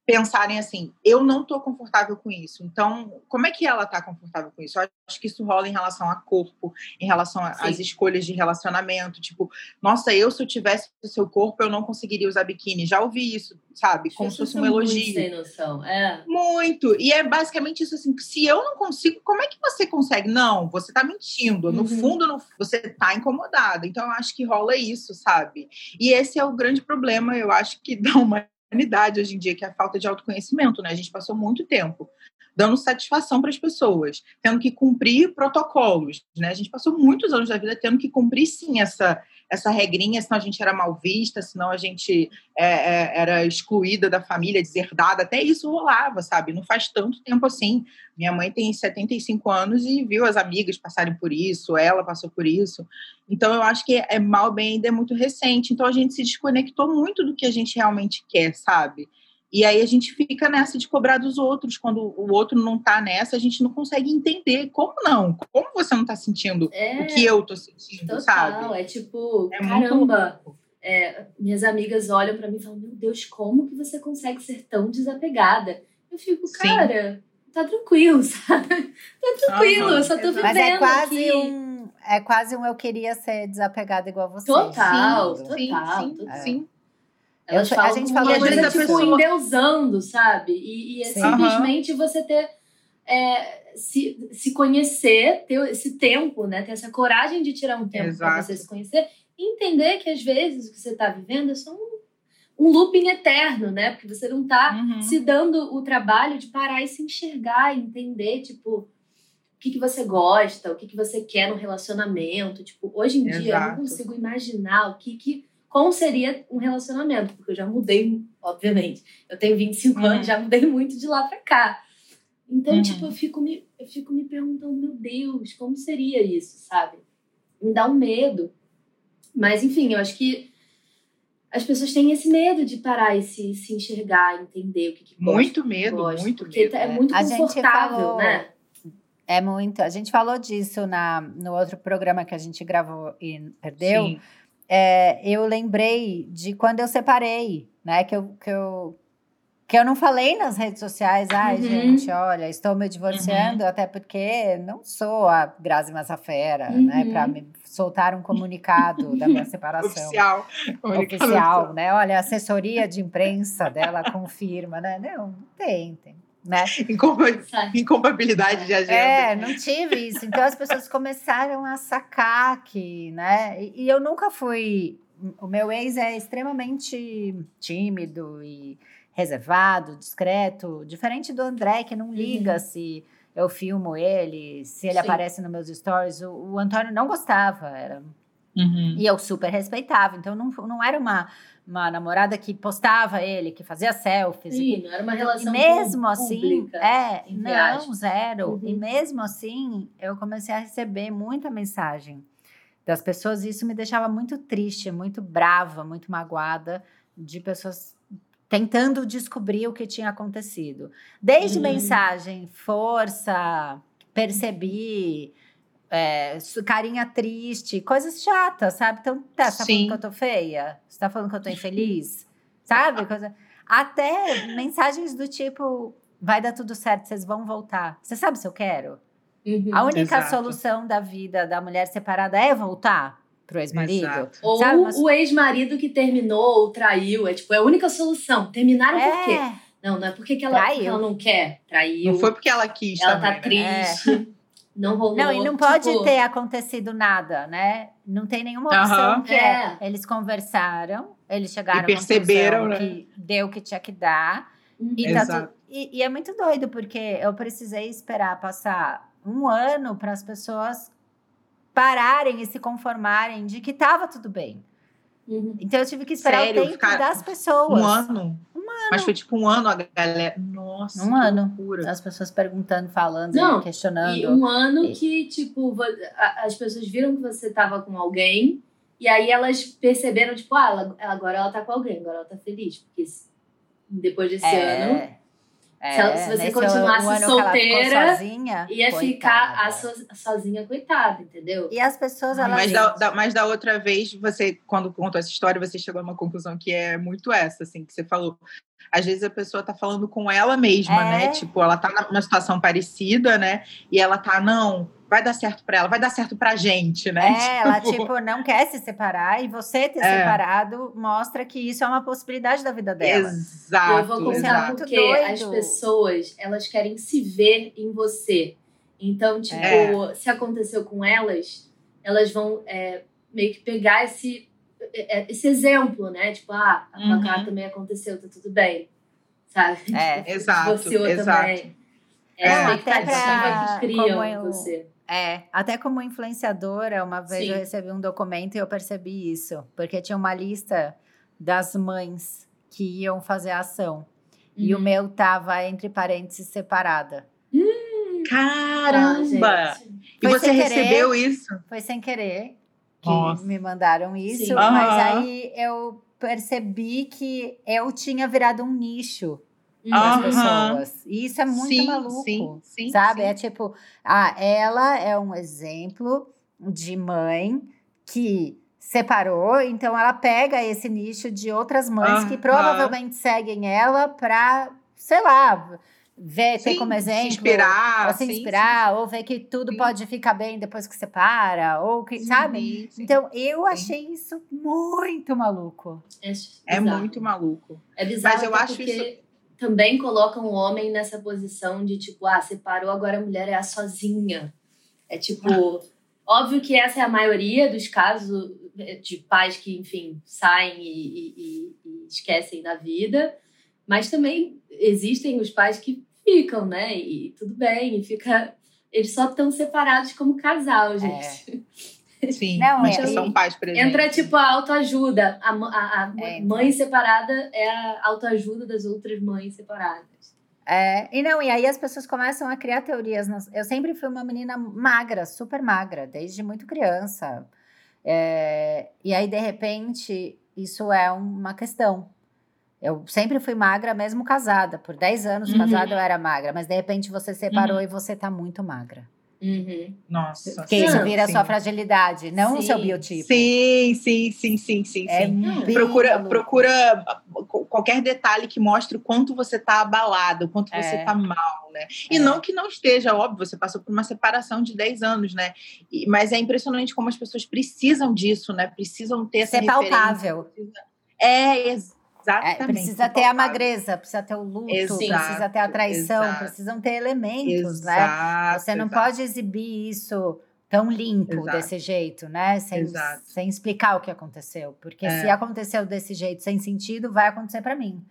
pensarem assim, eu não estou confortável com isso. Então, como é que ela está confortável com isso? Eu acho que isso rola em relação a corpo, em relação às escolhas de relacionamento. Tipo, nossa, eu se eu tivesse o seu corpo, eu não conseguiria usar biquíni. Já ouvi isso, sabe? Como se fosse um elogio. Muito sem noção, é. Muito. E é basicamente isso assim, se eu não consigo, como é que você consegue? Não, você está mentindo. No uhum. fundo, no, você está incomodado. Então, eu acho que rola isso, sabe? E esse é o grande problema, eu acho que dá uma hoje em dia, que é a falta de autoconhecimento, né? A gente passou muito tempo dando satisfação para as pessoas, tendo que cumprir protocolos, né? A gente passou muitos anos da vida tendo que cumprir sim essa essa regrinha, senão a gente era mal vista, senão a gente é, é, era excluída da família, deserdada, até isso rolava, sabe? Não faz tanto tempo assim. Minha mãe tem 75 anos e viu as amigas passarem por isso, ela passou por isso. Então eu acho que é mal bem ainda é muito recente. Então a gente se desconectou muito do que a gente realmente quer, sabe? E aí a gente fica nessa de cobrar dos outros. Quando o outro não tá nessa, a gente não consegue entender. Como não? Como você não tá sentindo é, o que eu tô sentindo, total, sabe? É tipo, é caramba. É, minhas amigas olham para mim e falam: Meu Deus, como que você consegue ser tão desapegada? Eu fico, cara, Sim. tá tranquilo, sabe? Tá tranquilo, uhum. eu só tô vivendo. Mas é quase um. É quase um eu queria ser desapegada igual você. Total, sim, total. Sim, sim. É. sim. Elas eu, falam a gente falou coisa, tipo, pessoa... endeusando, sabe? E, e é simplesmente uhum. você ter... É, se, se conhecer, ter esse tempo, né? Ter essa coragem de tirar um tempo para você se conhecer e entender que às vezes o que você está vivendo é só um, um looping eterno, né? Porque você não está uhum. se dando o trabalho de parar e se enxergar, entender, tipo, o que, que você gosta, o que, que você quer no relacionamento. Tipo, hoje em Exato. dia eu não consigo imaginar o que, que como seria um relacionamento, porque eu já mudei, obviamente. Eu tenho 25 Uhum. anos, já mudei muito de lá pra cá. Então, Uhum. tipo, eu fico, me, eu fico me perguntando, meu Deus, como seria isso, sabe? Me dá um medo. Mas, enfim, eu acho que as pessoas têm esse medo de parar e se, se enxergar, entender o que, que gosta, Muito que medo, gosta, muito porque medo. é muito A gente confortável, falou- né? É muito. A gente falou disso na, no outro programa que a gente gravou e perdeu. Sim. É, eu lembrei de quando eu separei, né? Que eu, que eu, que eu não falei nas redes sociais, ai, Uhum. gente, olha, estou me divorciando, até porque não sou a Grazi Massafera, né? Uhum. Para me soltar um comunicado da minha separação. Oficial. Oficial, né? Olha, a assessoria de imprensa dela confirma, né? Não, não tem, tem. Né? Incompatibilidade de agenda. É, não tive isso. Então as pessoas começaram a sacar que, né? E, e eu nunca fui. O meu ex é extremamente tímido e reservado, discreto, diferente do André, que não liga se eu filmo ele, se ele Sim. aparece nos meus stories. O, o Antônio não gostava, era Uhum. e eu super respeitava. Então não, não era uma, uma namorada que postava ele, que fazia selfies. e que- Sim, não era uma e relação mesmo pú- assim, pública. é, não, aspas. zero. Uhum. E mesmo assim, eu comecei a receber muita mensagem das pessoas e isso me deixava muito triste, muito brava, muito magoada de pessoas tentando descobrir o que tinha acontecido. Desde Uhum. mensagem, força, percebi, é, carinha triste, coisas chatas, sabe? Então, tá, você tá falando que eu tô feia? Você tá falando que eu tô infeliz? Sabe? Coisa... Até mensagens do tipo: vai dar tudo certo, vocês vão voltar. Você sabe se eu quero? Uhum. A única Exato. solução da vida da mulher separada é voltar pro ex-marido. Ou Sabe, mas- o ex-marido que terminou ou traiu. É tipo, é a única solução. Terminaram por quê? É, Não, não é porque que ela, porque ela não quer. Traiu. Não foi porque ela quis ela também, tá né? triste. Não rolou. Não, e não pode tipo, ter acontecido nada, né? Não tem nenhuma opção que é. É. Eles conversaram, eles chegaram E perceberam, à né? que deu o que tinha que dar. Uhum. E, tá tu- e, e é muito doido, porque eu precisei esperar passar um ano para as pessoas pararem e se conformarem de que estava tudo bem. Uhum. Então eu tive que esperar Sério? o tempo Ficar das pessoas. Um ano? Mas foi tipo um ano a galera. Nossa, Um ano. loucura. As pessoas perguntando, falando, Não, questionando. E um ano E- que, tipo, as pessoas viram que você tava com alguém. E aí elas perceberam, tipo, ah, ela- agora ela tá com alguém, agora ela tá feliz. Porque depois desse ano É, Se ela- se você continuasse um solteira, sozinha, ia coitada. ficar a so- sozinha, coitada, entendeu? E as pessoas, elas... Mas da, da- mas da outra vez, você, quando contou essa história, você chegou a uma conclusão que é muito essa, assim, que você falou. Às vezes a pessoa tá falando com ela mesma, É. né? Tipo, ela tá numa situação parecida, né? E ela tá, não, vai dar certo pra ela, vai dar certo pra gente, né? É, ela, tipo, não quer se separar e você ter É. separado mostra que isso é uma possibilidade da vida dela. Exato. eu vou contar é porque doido. as pessoas, elas querem se ver em você. Então, tipo, É. se aconteceu com elas, elas vão é, meio que pegar esse, é, esse exemplo, né? Tipo, ah, a Uhum. Cacá também aconteceu, tá tudo bem. Sabe? É. Exato, Divorciou exato. também. É a até expectativa pra- que criam como em eu- você. É, até como influenciadora, uma vez Sim. eu recebi um documento e eu percebi isso. Porque tinha uma lista das mães que iam fazer a ação. E o Uhum. meu tava, entre parênteses, separada. Caramba! Ah, e Foi você querer. recebeu isso? Foi sem querer que Nossa. me mandaram isso. Sim. Mas Aham. aí eu percebi que eu tinha virado um nicho das Uhum. Pessoas. E isso é muito sim, maluco. sim, sim. sabe? sim. É tipo, ah, ela é um exemplo de mãe que separou, então ela pega esse nicho de outras mães que Aham. provavelmente seguem ela para, sei lá, ver, ter Sim, como exemplo, Se inspirar. ou se sim, inspirar, ou ver que tudo Sim. pode ficar bem depois que separa, ou que, sim, sabe? sim, sim. Então, eu achei isso muito maluco. É, É muito maluco. É bizarro Mas eu acho porque também colocam o homem nessa posição de tipo, ah, separou, agora a mulher é a sozinha. É tipo, óbvio que essa é a maioria dos casos de pais que, enfim, saem e, e- e- e esquecem da vida, mas também existem os pais que ficam, né? E tudo bem, e fica. Eles só estão separados como casal, gente. Sim, Não, mas é- são pais presentes. Entra tipo a autoajuda. A, a- a É, mãe separada é a autoajuda das outras mães separadas. É, e não, e aí as pessoas começam a criar teorias. Eu sempre fui uma menina magra, super magra, desde muito criança. É, e aí, de repente, isso é uma questão. Eu sempre fui magra, mesmo casada. Por 10 anos Uhum. casada eu era magra, mas de repente você separou e você tá muito magra. Uhum. Nossa. Porque isso Sim. vira a sua Sim. fragilidade, não o seu Sim. biotipo. Sim, sim, sim, sim, sim, É sim. Procura, procura qu- qualquer detalhe que mostre o quanto você tá abalado, o quanto É. você tá mal, né? E É. não que não esteja, óbvio, você passou por uma separação de 10 anos, né? E- mas é impressionante como as pessoas precisam disso, né? Precisam ter essa Ser referência. palpável. É, É, exatamente. precisa ter a magreza, precisa ter o luto, Exato, precisa ter a traição, exato. precisam ter elementos, né? Exato, Você não exato. pode exibir isso tão limpo Exato. desse jeito, né? Sem, sem explicar o que aconteceu. Porque É. se aconteceu desse jeito, sem sentido, vai acontecer pra mim.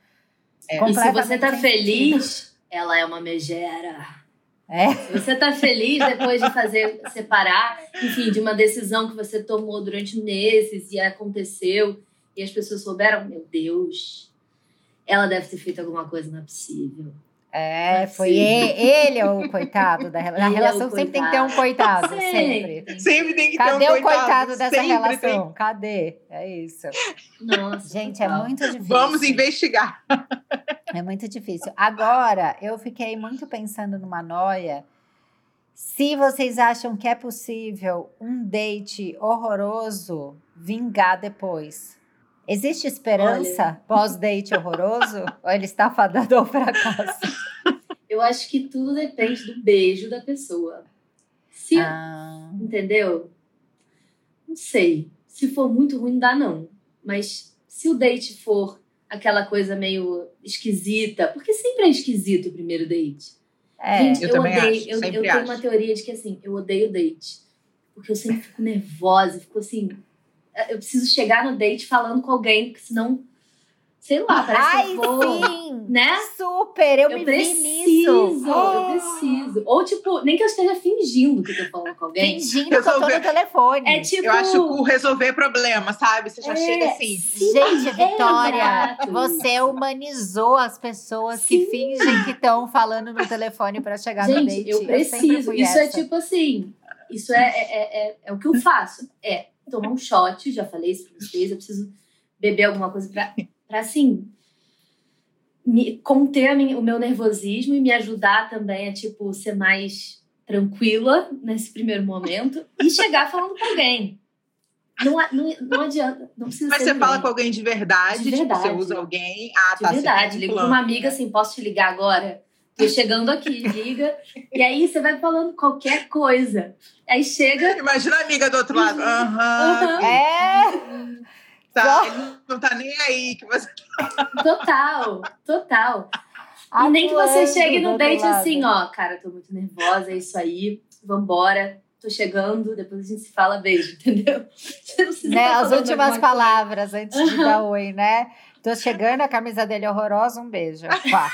É. E se você tá feliz, ela é uma megera. É. Se você tá feliz depois de fazer separar, enfim, de uma decisão que você tomou durante meses e aconteceu, e as pessoas souberam, meu Deus, ela deve ter feito alguma coisa, não é possível. É, foi Sim. e- ele é o coitado da relação. Na Ele é relação sempre tem que ter um coitado, sempre. Sempre tem que ter Cadê um o coitado dessa Sempre relação? Cadê? É isso. Nossa, Gente, é total. muito difícil. Vamos investigar. É muito difícil. Agora, eu fiquei muito pensando numa noia. Se vocês acham que é possível um date horroroso vingar depois, existe esperança pós-date horroroso? ou ele está fadado ao fracasso? Eu acho que tudo depende do beijo da pessoa. Se, Ah, entendeu? Não sei. Se for muito ruim, dá não. Mas se o date for aquela coisa meio esquisita, porque sempre é esquisito o primeiro date. é. Gente, eu eu, também odeio. acho, eu, eu tenho acho. uma teoria de que assim, eu odeio date. Porque eu sempre fico nervosa, fico assim. Eu preciso chegar no date falando com alguém, porque senão, sei lá, parece Ai, que eu vou. sim! Né? Super! Eu, Eu me preciso, vi nisso! eu preciso. Ou, tipo, nem que eu esteja fingindo que eu tô falando com alguém. Fingindo que eu tô Resolver. no telefone. É tipo. Eu acho que resolver problema, sabe? Você já É, chega assim. sim, Gente, Vitória, exato você humanizou as pessoas que Sim. fingem que estão falando no telefone para chegar no Gente, date. eu preciso. fui Isso é essa. tipo assim. Isso é, é, é, é, é o que eu faço. É tomar um shot, já falei isso pra vocês. Eu preciso beber alguma coisa pra, pra assim. Me, conter minha- o meu nervosismo e me ajudar também a, tipo, ser mais tranquila nesse primeiro momento e chegar falando com alguém. Não, não, não adianta, não precisa Mas você ninguém. fala com alguém de verdade, De tipo, você verdade. usa alguém. Ah, De tá. verdade, ligo pra plano. uma amiga assim, posso te ligar agora? Tô chegando aqui, liga. E aí você vai falando qualquer coisa. Aí chega. Imagina a amiga do outro lado. Aham. Aham. É, Tá, ele não tá nem aí que você. Total, total. E nem que você chegue no date lado. assim, ó, cara, tô muito nervosa, é isso aí, vambora, tô chegando, depois a gente se fala, beijo, entendeu? Você não precisa Né, tá as últimas coisa. palavras antes de dar oi, né? Tô chegando, a camisa dele é horrorosa, um beijo. Pá.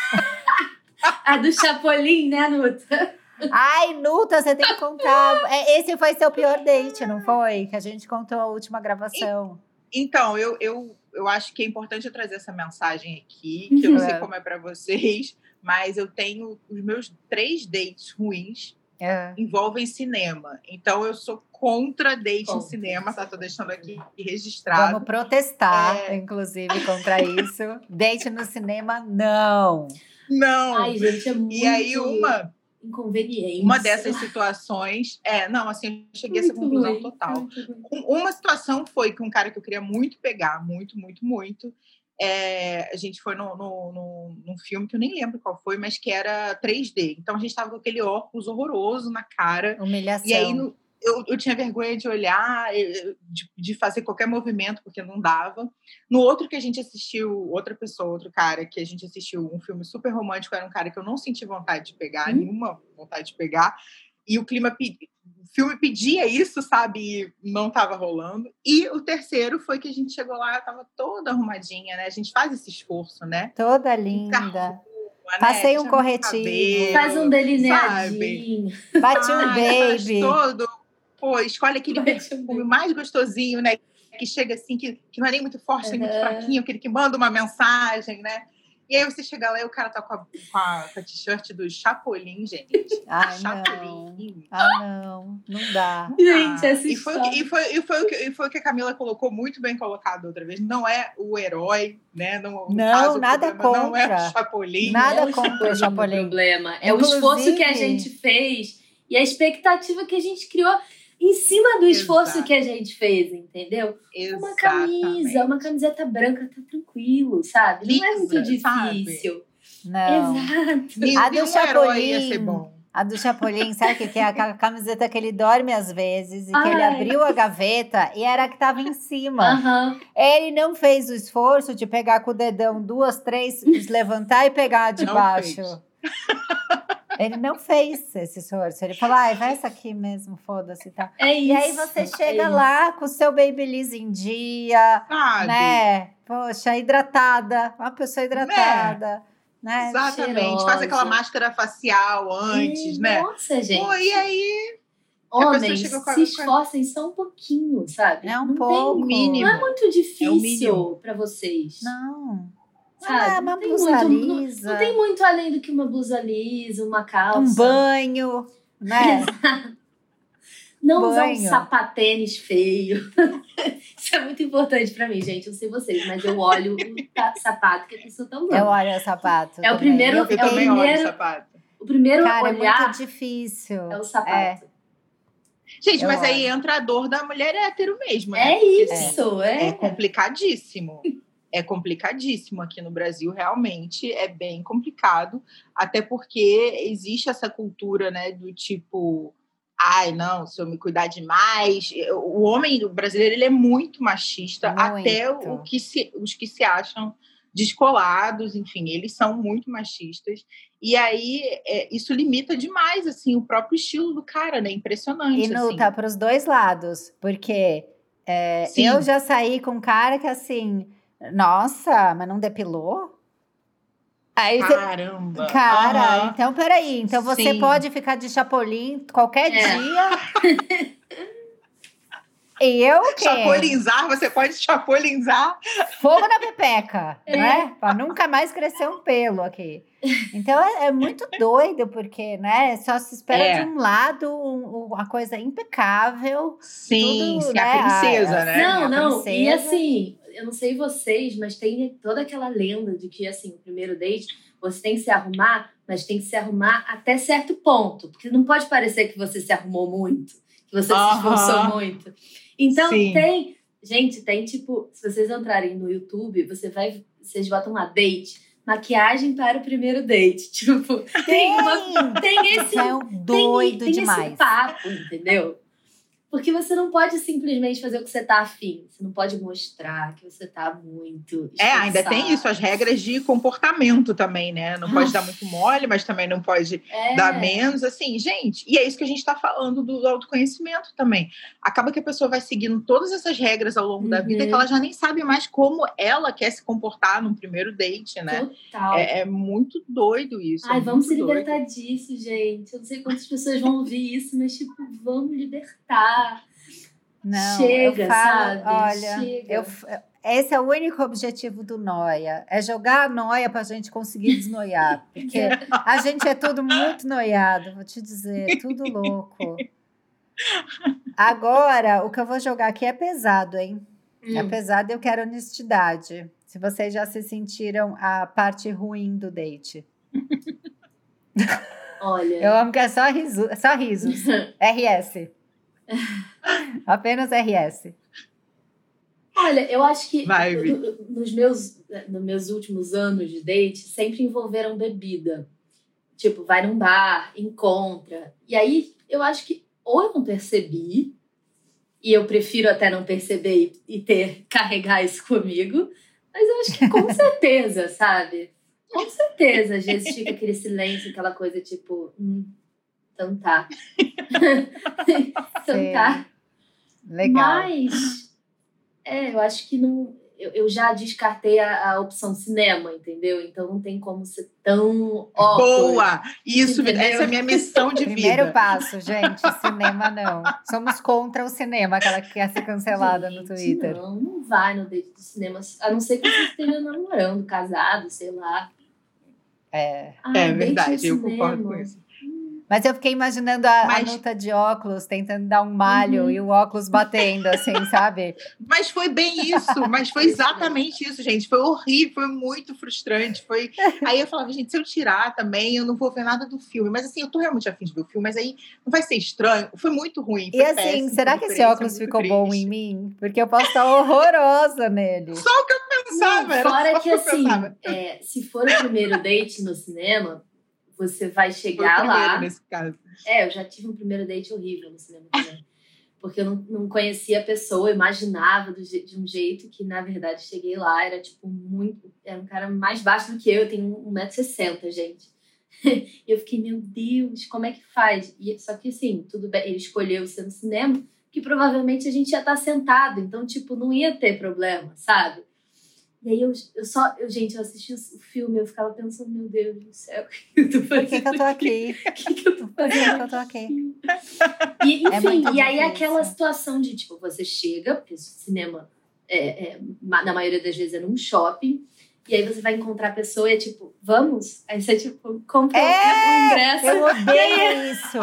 A do Chapolin, né, Nuta? Ai, Nuta, você tem que contar. É, Esse foi seu pior date, não foi? Que a gente contou a última gravação. Então, eu, eu, eu acho que é importante eu trazer essa mensagem aqui, que eu não Uhum. sei como é pra vocês, mas eu tenho os meus três dates ruins É. envolvem cinema. Então eu sou contra date Contra. em cinema, tá? Tô deixando aqui registrado. Vamos protestar, É. inclusive, contra isso. Date no cinema, não. Não. Ai, gente, é muito e aí uma inconveniente. uma dessas situações, é, não, assim, eu cheguei a essa Muito conclusão ruim, total. muito. Um- Uma situação foi que um cara que eu queria muito pegar, muito, muito, muito. é, a gente foi no, no, no- num filme que eu nem lembro qual foi, mas que era 3D. Então a gente tava com aquele óculos horroroso na cara. Humilhação. E aí no- eu, eu tinha vergonha de olhar, de, de fazer qualquer movimento, porque não dava. No outro que a gente assistiu, outra pessoa, outro cara, que a gente assistiu um filme super romântico, era um cara que eu não senti vontade de pegar, Hum. nenhuma vontade de pegar. E o clima, o filme pedia isso, sabe? E não estava rolando. E o terceiro foi que a gente chegou lá, estava toda arrumadinha, né? A gente faz esse esforço, né? Toda linda. Né? Passei um corretivo. cabelo, Faz um sabe? delineadinho. Bate um baby. todo pô, escolhe aquele perfume mais gostosinho, né? Que chega assim, que, que não é nem muito forte, nem muito fraquinho, aquele que manda uma mensagem, né? E aí você chega lá e o cara tá com a, com a, com a t-shirt do Chapolin, gente. Ai, Chapolin. não. Ah, não. Não dá. Gente, essa e foi, o que- e, foi, e, foi o que, e foi o que a Camila colocou muito bem colocado outra vez. Não é o herói, né? No Não, caso, o nada problema Não é contra. o Chapolin. Nada Não é contra o Chapolin. problema. É o esforço que a Inclusive- gente fez e a expectativa que a gente criou em cima do esforço Exato. que a gente fez, entendeu? Uma Exatamente. camisa, uma camiseta branca, tá tranquilo, sabe? Não é muito Lisa, sabe? difícil. Não. Exato. A do um herói ia Chapolin. ser bom. A do Chapolin, sabe o que, que é? Aquela camiseta que ele dorme às vezes e que ele Ai. abriu a gaveta e era a que tava em cima. Aham. Ele não fez o esforço de pegar com o dedão duas, três, levantar e pegar de Não baixo. fez. Ele não fez esse esforço. Ele falou, ai, vai essa aqui mesmo, foda-se e tal. É isso. E aí você é chega isso. lá com o seu babyliss em dia, Sabe? né? Poxa, hidratada, uma pessoa hidratada, né? Exatamente. Faz aquela cheirosa. máscara facial antes, Ih, né? Nossa, gente. Pô, e aí? Homens, a- se esforcem só um pouquinho, sabe? É um não pouco. Tem, Mínimo. não é muito difícil mínimo. pra vocês. Não. Sabe? Ah, uma Não tem blusa muito- não- lisa, Não tem muito além do que uma blusa lisa, uma calça. um banho, né? Não usar um banho. sapatênis feio. Isso é muito importante pra mim, gente. Eu não sei vocês, mas eu olho o sapato que a pessoa tá usando. Eu olho o sapato. É o também. primeiro- Eu Eu É o também olho primeiro- o sapato. O primeiro Cara, é olhar muito difícil. é o sapato. Gente, Eu mas aí olho. entra a dor da mulher hétero mesmo, né? É, Porque, isso, É é. complicadíssimo. É complicadíssimo aqui no Brasil, realmente é bem complicado, até porque existe essa cultura, né, do tipo, ai, não, se eu me cuidar demais, o homem o brasileiro ele é muito machista, até Muito. o que se, os que se acham descolados, enfim, eles são muito machistas. E aí é, isso limita demais assim o próprio estilo do cara, né? Impressionante. E no, assim. tá pros dois lados, porque é, eu já saí com um cara que assim, nossa, mas não depilou? Aí você. Caramba. Cara, Aham. então peraí. Então você Sim. pode ficar de chapolim qualquer É. dia. e eu o quê? Chapolinzar, você pode chapolinzar. Fogo na pepeca, É. né? Pra nunca mais crescer um pelo aqui. Então é, é muito doido, porque, né? Só se espera É. de um lado um- uma coisa impecável. Sim, Tudo, sim, a né, princesa, a- né? Não, a não. E princesa. assim, eu não sei vocês, mas tem toda aquela lenda de que, assim, o primeiro date, você tem que se arrumar, mas tem que se arrumar até certo ponto. Porque não pode parecer que você se arrumou muito, que você se esforçou muito. Então, Sim. tem. Gente, tem tipo, se vocês entrarem no YouTube, você vai. Vocês botam lá date, maquiagem para o primeiro date. Tipo, tem, uma, tem esse Isso é um tem- doido tem, demais. esse papo, entendeu? Porque você não pode simplesmente fazer o que você tá afim. Você não pode mostrar que você tá muito. É, ainda tem isso, as regras de comportamento também, né? Não pode dar muito mole, mas também não pode É. dar menos. Assim, gente, e é isso que a gente está falando do autoconhecimento também. Acaba que a pessoa vai seguindo todas essas regras ao longo da vida Uhum. que ela já nem sabe mais como ela quer se comportar num primeiro date, né? Total. É, é muito doido isso. é Ai, vamos se muito doido. libertar disso, gente. Eu não sei quantas pessoas vão ouvir isso, mas, tipo, vamos libertar. Não, Chega, eu falo, sabe? olha, Chega. eu, esse é o único objetivo do Noia, é jogar a noia pra gente conseguir desnoiar, porque a gente é tudo muito noiado, vou te dizer, tudo louco. Agora, o que eu vou jogar aqui é pesado, hein? É Hum, pesado e eu quero honestidade. Se vocês já se sentiram a parte ruim do date. olha. Eu amo que é só, riso, só risos. RS. Apenas RS. Olha, eu acho que no- no- nos meus, nos meus últimos anos de date sempre envolveram bebida. Tipo, vai num bar, encontra. E aí eu acho que ou eu não percebi, e eu prefiro até não perceber e, e ter, carregar isso comigo, mas eu acho que com certeza, sabe? Com certeza, às vezes fica aquele silêncio, aquela coisa tipo, hum, então tá. então Sim. tá. Legal. Mas, é, eu acho que não. Eu, eu, já descartei a, a, opção cinema, entendeu? Então não tem como ser tão óbvio. Boa! Isso, entendeu? essa é a minha missão de vida. Primeiro passo, gente, cinema não. Somos contra o cinema, aquela que quer ser cancelada gente, no Twitter. Não, não vai no date do cinema, a não ser que você esteja namorando, casado, sei lá. É, ah, é verdade, eu concordo com isso. Mas eu fiquei imaginando a, Mas... a Nuta de óculos tentando dar um malho uhum. e o óculos batendo, assim, sabe? Mas foi bem isso, mas foi exatamente isso, gente. Foi horrível, foi muito frustrante. Foi... Aí eu falava, gente, se eu tirar também, eu não vou ver nada do filme. Mas assim, eu tô realmente afim de ver o filme, mas aí não vai ser estranho. Foi muito ruim. Foi e assim, péssimo, será que esse óculos ficou triste. bom em mim? Porque eu posso estar horrorosa nele. Só o que eu pensava. Não, fora que, assim, é, se for o primeiro date no cinema você vai chegar lá. Nesse caso. É, eu já tive um primeiro date horrível no cinema também. Porque eu não, não conhecia a pessoa, imaginava do, de um jeito que, na verdade, cheguei lá, era tipo muito. Era um cara mais baixo do que eu, eu tenho 1,60m, gente. e eu fiquei, meu Deus, como é que faz? E, só que assim, tudo bem, ele escolheu ser no cinema, que provavelmente a gente ia estar sentado, então, tipo, não ia ter problema, sabe? E aí eu, eu só, eu, gente, eu assisti o filme, eu ficava pensando, meu Deus do céu, o que eu tô fazendo? Por que, que eu tô aqui? O que, que eu tô fazendo? Que eu tô aqui? E, é enfim, é e aí aquela situação de, tipo, você chega, porque o cinema, é, é, na maioria das vezes, é num shopping, e aí você vai encontrar a pessoa e é tipo, vamos? Aí você, tipo, compra é, um ingresso. Eu odeio isso.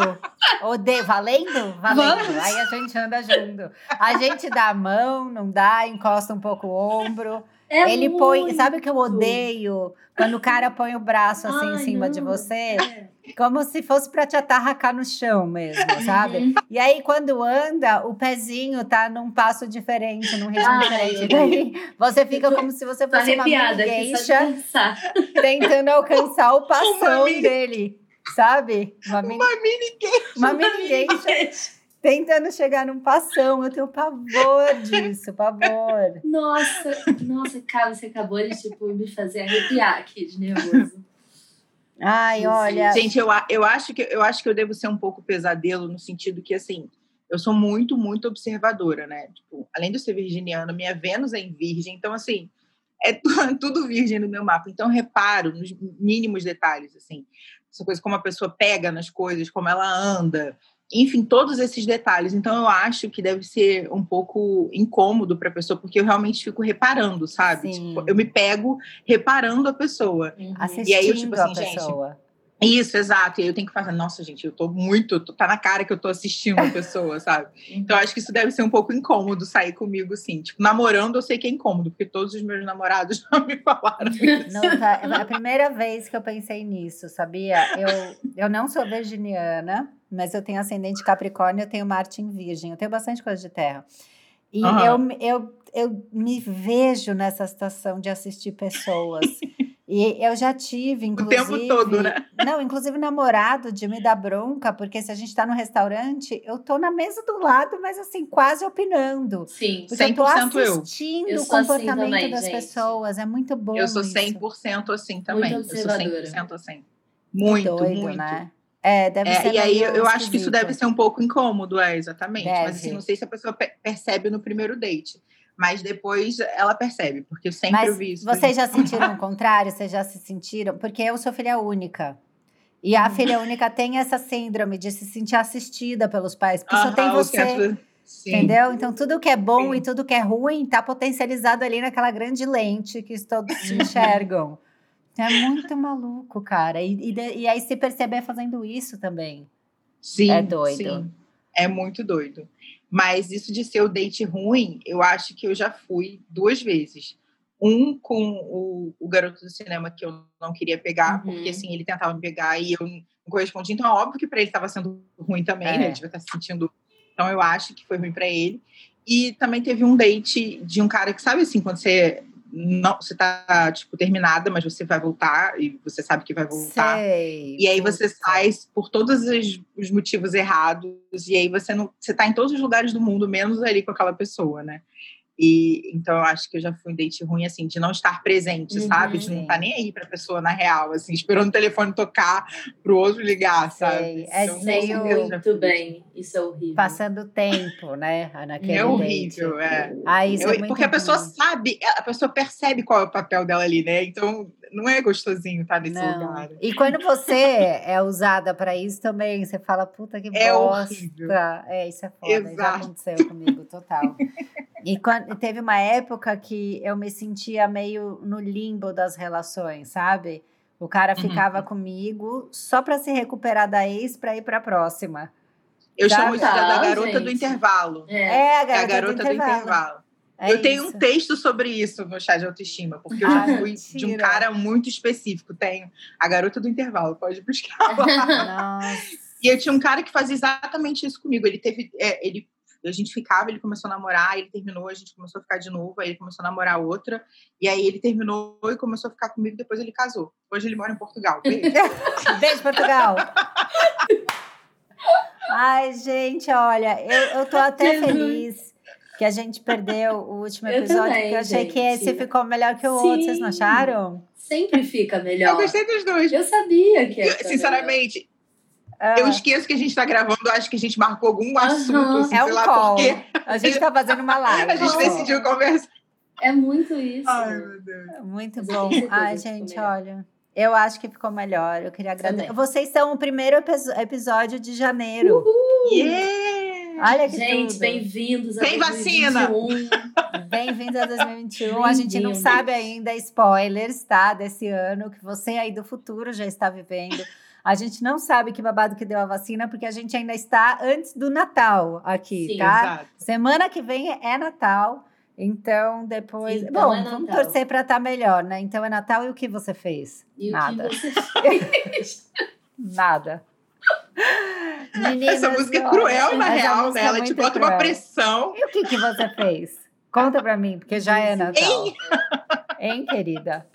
Odeio. Valendo? Valendo. Vamos. Aí a gente anda junto. A gente dá a mão, não dá, encosta um pouco o ombro. É ele muito. põe, sabe o que eu odeio? Quando o cara põe o braço assim Ai, em cima não. de você, é. como se fosse para te atarracar no chão mesmo, sabe? Uhum. E aí quando anda, o pezinho tá num passo diferente, num ritmo diferente. Daí você fica como se você fosse uma geisha tentando alcançar o passão dele, sabe? Uma mini, uma mini geisha. Uma mini geisha tentando chegar num passão. Eu tenho pavor disso, pavor. Nossa, nossa, cara, você acabou de tipo, me fazer arrepiar aqui de nervoso. Ai, olha. Gente, eu, eu, acho que, eu acho que eu devo ser um pouco pesadelo no sentido que, assim, eu sou muito, muito observadora, né? Tipo, além de eu ser virginiana, minha Vênus é em virgem, então, assim, é tudo virgem no meu mapa. Então, reparo nos mínimos detalhes, assim. Essa coisa como a pessoa pega nas coisas, como ela anda, enfim, todos esses detalhes. Então, eu acho que deve ser um pouco incômodo para a pessoa, porque eu realmente fico reparando, sabe? Tipo, eu me pego reparando a pessoa. Uhum. Assistindo e aí eu, tipo assim, gente. Isso, exato. E aí eu tenho que fazer, nossa, gente, eu tô muito, tá na cara que eu tô assistindo a pessoa, sabe? Então acho que isso deve ser um pouco incômodo sair comigo, assim. Tipo, namorando eu sei que é incômodo, porque todos os meus namorados já me falaram isso. Não, tá, é a primeira vez que eu pensei nisso, sabia? Eu, eu não sou virginiana, mas eu tenho ascendente Capricórnio, eu tenho Marte em Virgem, eu tenho bastante coisa de terra. E uhum. eu, eu, eu me vejo nessa situação de assistir pessoas. e eu já tive, inclusive. O tempo todo, né? Não, inclusive namorado de me dar bronca, porque se a gente está no restaurante, eu tô na mesa do lado, mas assim, quase opinando. Sim, porque 100% eu tô assistindo eu. o assim comportamento assim também, das gente. pessoas. É muito bom. Eu sou 100% isso. assim também. Muito eu sou 100% assim. Muito, doido, muito. Né? É, deve é, ser. E aí eu acho que isso deve ser um pouco incômodo, é, exatamente. Deve. Mas assim, não sei se a pessoa percebe no primeiro date. Mas depois ela percebe, porque eu sempre mas vi isso. Vocês já sentiram o contrário? Vocês já se sentiram? Porque eu sou filha única. E a filha única tem essa síndrome de se sentir assistida pelos pais, porque só tem você. Sim. Entendeu? Então, tudo que é bom Sim. e tudo que é ruim está potencializado ali naquela grande lente que todos enxergam. É muito maluco, cara. E, e, e, aí se perceber fazendo isso também. Sim. É doido. Sim. É muito doido. Mas isso de ser o date ruim, eu acho que eu já fui duas vezes. Um com o, o garoto do cinema que eu não queria pegar, uhum. porque assim, ele tentava me pegar e eu não correspondi. Então, é óbvio que para ele estava sendo ruim também, é. né? Ele devia estar se sentindo. Então, eu acho que foi ruim para ele. E também teve um date de um cara que, sabe assim, quando você não, você tá, tipo, terminada, mas você vai voltar e você sabe que vai voltar. Sei, e aí você sai por todos os, os, motivos errados, e aí você não. Você tá em todos os lugares do mundo, menos ali com aquela pessoa, né? E então eu acho que eu já fui um date ruim, assim, de não estar presente, Uhum, sabe? De não estar nem aí pra pessoa na real, assim, esperando o telefone tocar pro outro ligar, Sei, sabe? é Então, meio- Muito fui. bem. Isso é horrível. Passando tempo, né? Naquele É horrível, date. é. Ah, isso é muito porque a pessoa ruim. sabe, a pessoa percebe qual é o papel dela ali, né? Então não é gostosinho estar nesse Não. lugar. E quando você é usada pra isso também, você fala, puta que É bosta. horrível. É, isso é foda. Já Exato. aconteceu comigo, total. E quando, teve uma época que eu me sentia meio no limbo das relações, sabe? O cara Uhum. ficava comigo só pra se recuperar da ex pra ir pra próxima. Eu chamo isso da, da garota do gente. intervalo. É. É, a É garota, a garota do intervalo. É eu tenho isso. um texto sobre isso no chat de autoestima, porque eu Ah, já fui de um cara muito específico. Tenho a garota do intervalo, pode buscar lá. Nossa. E eu tinha um cara que fazia exatamente isso comigo. Ele teve. é, ele, a gente ficava, ele começou a namorar, ele terminou, a gente começou a ficar de novo, aí ele começou a namorar outra, e aí ele terminou e começou a ficar comigo, depois ele casou. Hoje ele mora em Portugal. Beijo. Beijo, Portugal. Ai, gente, olha, eu, eu tô até feliz que a gente perdeu o último Eu episódio, também, porque eu achei que gente. esse ficou melhor que o outro, vocês não Sim. acharam? Sempre fica eu melhor. gostei dos dois. Eu sabia que ia Eu, sinceramente, Ah, eu esqueço que a gente tá gravando, acho que a gente marcou algum assunto, assim, é sei um lá call. por quê. A gente tá fazendo uma live. A gente decidiu conversar. É muito isso. Ai, meu Deus. Muito eu bom. Ai, que gente, melhor. olha. Eu acho que ficou melhor. Eu queria agradecer. Também. Vocês são o primeiro episódio de janeiro. Yeah! Olha que Gente, bem-vindos a Tem vacina. 2021. Bem-vindo a 2021. A gente não Bem-vindos. sabe ainda spoilers, tá? Desse ano, que você aí do futuro já está vivendo. A gente não sabe que babado que deu a vacina, porque a gente ainda está antes do Natal aqui, Sim, tá? Exato. Semana que vem é Natal. Então, depois. Então Bom, é vamos torcer para estar melhor, né? Então é Natal e o que você fez? E Nada. o que você fez? Nada. Meninas, Essa música é cruel, na real, música né? Ela te bota uma cruel. pressão. E o que, que você fez? Conta pra mim, porque já é Natal. Hein? Hein, querida?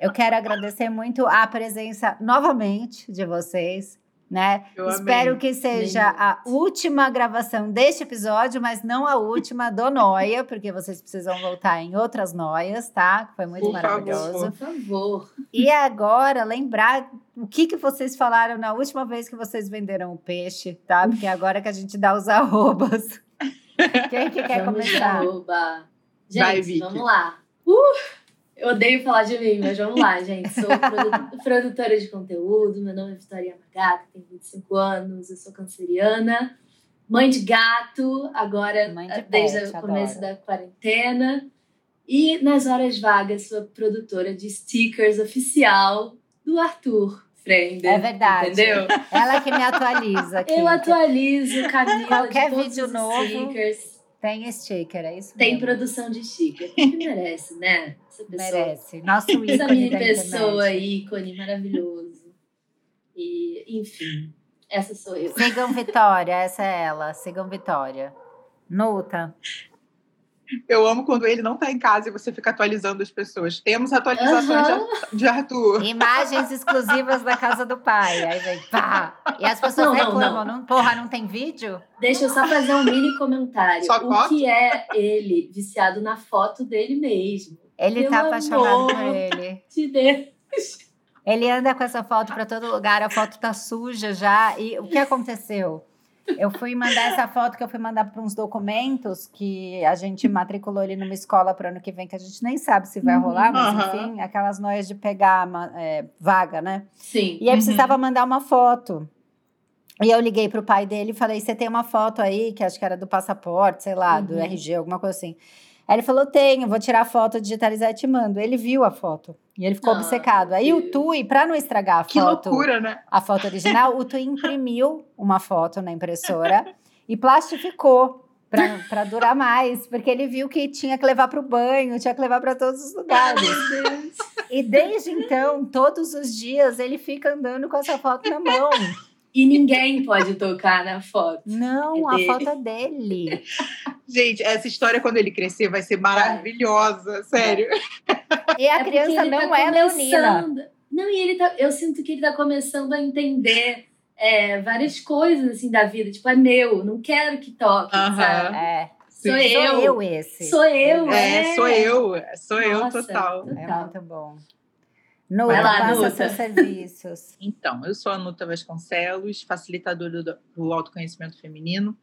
Eu quero agradecer muito a presença novamente de vocês, né? Eu Espero amei. que seja a última gravação deste episódio, mas não a última do Noia, porque vocês precisam voltar em outras noias, tá? Foi muito Por favor. maravilhoso. Por favor. E agora, lembrar o que, que vocês falaram na última vez que vocês venderam o peixe, tá? Porque agora que a gente dá os arrobas. Quem que quer vamos começar? arroba. Gente, Vai, vamos lá. Uh, eu odeio falar de mim, mas vamos lá, gente. Sou produ- produtora de conteúdo, meu nome é Vitória Magato, tenho 25 anos, eu sou canceriana, mãe de gato, agora de desde pet, o começo adoro. da quarentena. E nas horas vagas, sou produtora de stickers oficial do Arthur Frender. É verdade. Entendeu? Ela que me atualiza aqui. Eu atualizo o Camila Qualquer de todos vídeo os novo, stickers. Tem sticker, é isso Tem mesmo. produção de sticker. Que merece, né? Essa pessoa. Merece. Nosso ícone Essa mini da pessoa, internet. ícone maravilhoso. E, enfim, essa sou eu. Sigam Vitória, essa é ela. Sigam Vitória. Nuta. Eu amo quando ele não tá em casa e você fica atualizando as pessoas. Temos atualizações Aham. de, Arthur. Imagens exclusivas da casa do pai. Aí vem pá. E as pessoas Não, não, reclamam. não. Não, porra, não tem vídeo? Deixa eu só fazer um mini comentário. Só o foto? que é ele viciado na foto dele mesmo? Ele Pelo tá apaixonado por ele. De Deus. Ele anda com essa foto pra todo lugar, a foto tá suja já. E o que aconteceu? Eu fui mandar essa foto que eu fui mandar para uns documentos que a gente matriculou ele numa escola para ano que vem, que a gente nem sabe se vai Uhum. rolar, mas Aham. enfim, aquelas noias de pegar é, vaga, né? Sim. E aí Uhum. precisava mandar uma foto. E eu liguei pro pai dele e falei: Você tem uma foto aí, que acho que era do passaporte, sei lá, do Uhum. RG, alguma coisa assim. Aí ele falou: Tenho, vou tirar a foto, digitalizar e te mando. Ele viu a foto. E ele ficou Ah, obcecado. Aí o Deus. Tui, pra não estragar a Que foto, loucura, né? a foto original, o Tui imprimiu uma foto na impressora e plastificou. Pra durar mais, porque ele viu que tinha que levar pro banho, tinha que levar para todos os lugares. Meu Deus. E desde então, todos os dias, ele fica andando com essa foto na mão. E ninguém pode tocar na foto. Não, É a foto é dele. Gente, essa história, quando ele crescer, vai ser maravilhosa. Sério. E a É criança não tá é leonina. Não, e ele tá. Eu sinto que ele tá começando a entender é, várias coisas assim da vida. Tipo, é meu, não quero que toque, Aham. sabe? É. Sou eu. Sou eu esse. Sou eu, É, é. sou eu, sou eu Nossa. total. É Total. muito bom. Nuta, Vai lá, Nuta. seus serviços. Então, eu sou a Nuta Vasconcelos, facilitadora do, do autoconhecimento feminino.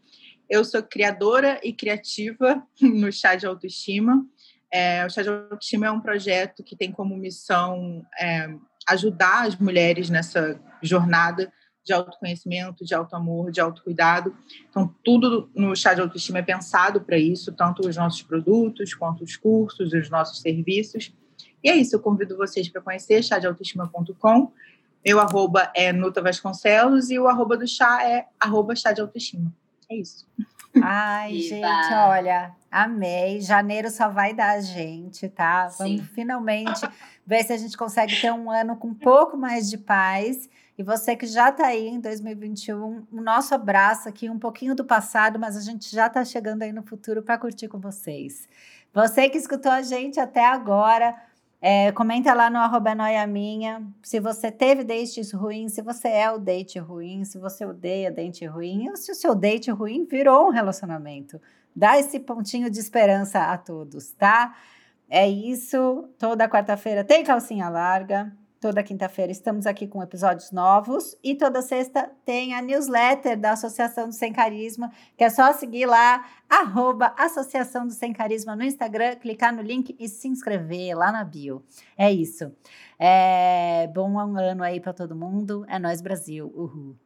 Eu sou criadora e criativa no Chá de Autoestima. É, o Chá de Autoestima é um projeto que tem como missão é, ajudar as mulheres nessa jornada de autoconhecimento, de autoamor, de autocuidado. Então, tudo no Chá de Autoestima é pensado para isso, tanto os nossos produtos, quanto os cursos, os nossos serviços. E é isso, eu convido vocês para conhecer chadeautoestima.com. Meu arroba é Nuta Vasconcelos e o arroba do chá é arroba chá de autoestima. É isso. Ai, gente, olha, amei. Janeiro só vai dar a gente, tá? Vamos Sim. finalmente ver se a gente consegue ter um ano com um pouco mais de paz. E você que já tá aí em 2021, o nosso abraço aqui, um pouquinho do passado, mas a gente já tá chegando aí no futuro para curtir com vocês. Você que escutou a gente até agora, é, comenta lá no arroba noia minha se você teve dates ruins, se você é o date ruim, se você odeia date ruim, ou se o seu date ruim virou um relacionamento. Dá esse pontinho de esperança a todos, tá? É isso. Toda quarta-feira tem calcinha larga. Toda quinta-feira estamos aqui com episódios novos. E toda sexta tem a newsletter da Associação do Sem Carisma, que é só seguir lá, arroba Associação do Sem Carisma no Instagram, clicar no link e se inscrever lá na bio. É isso. É, bom ano aí para todo mundo. É nós Brasil. Uhul.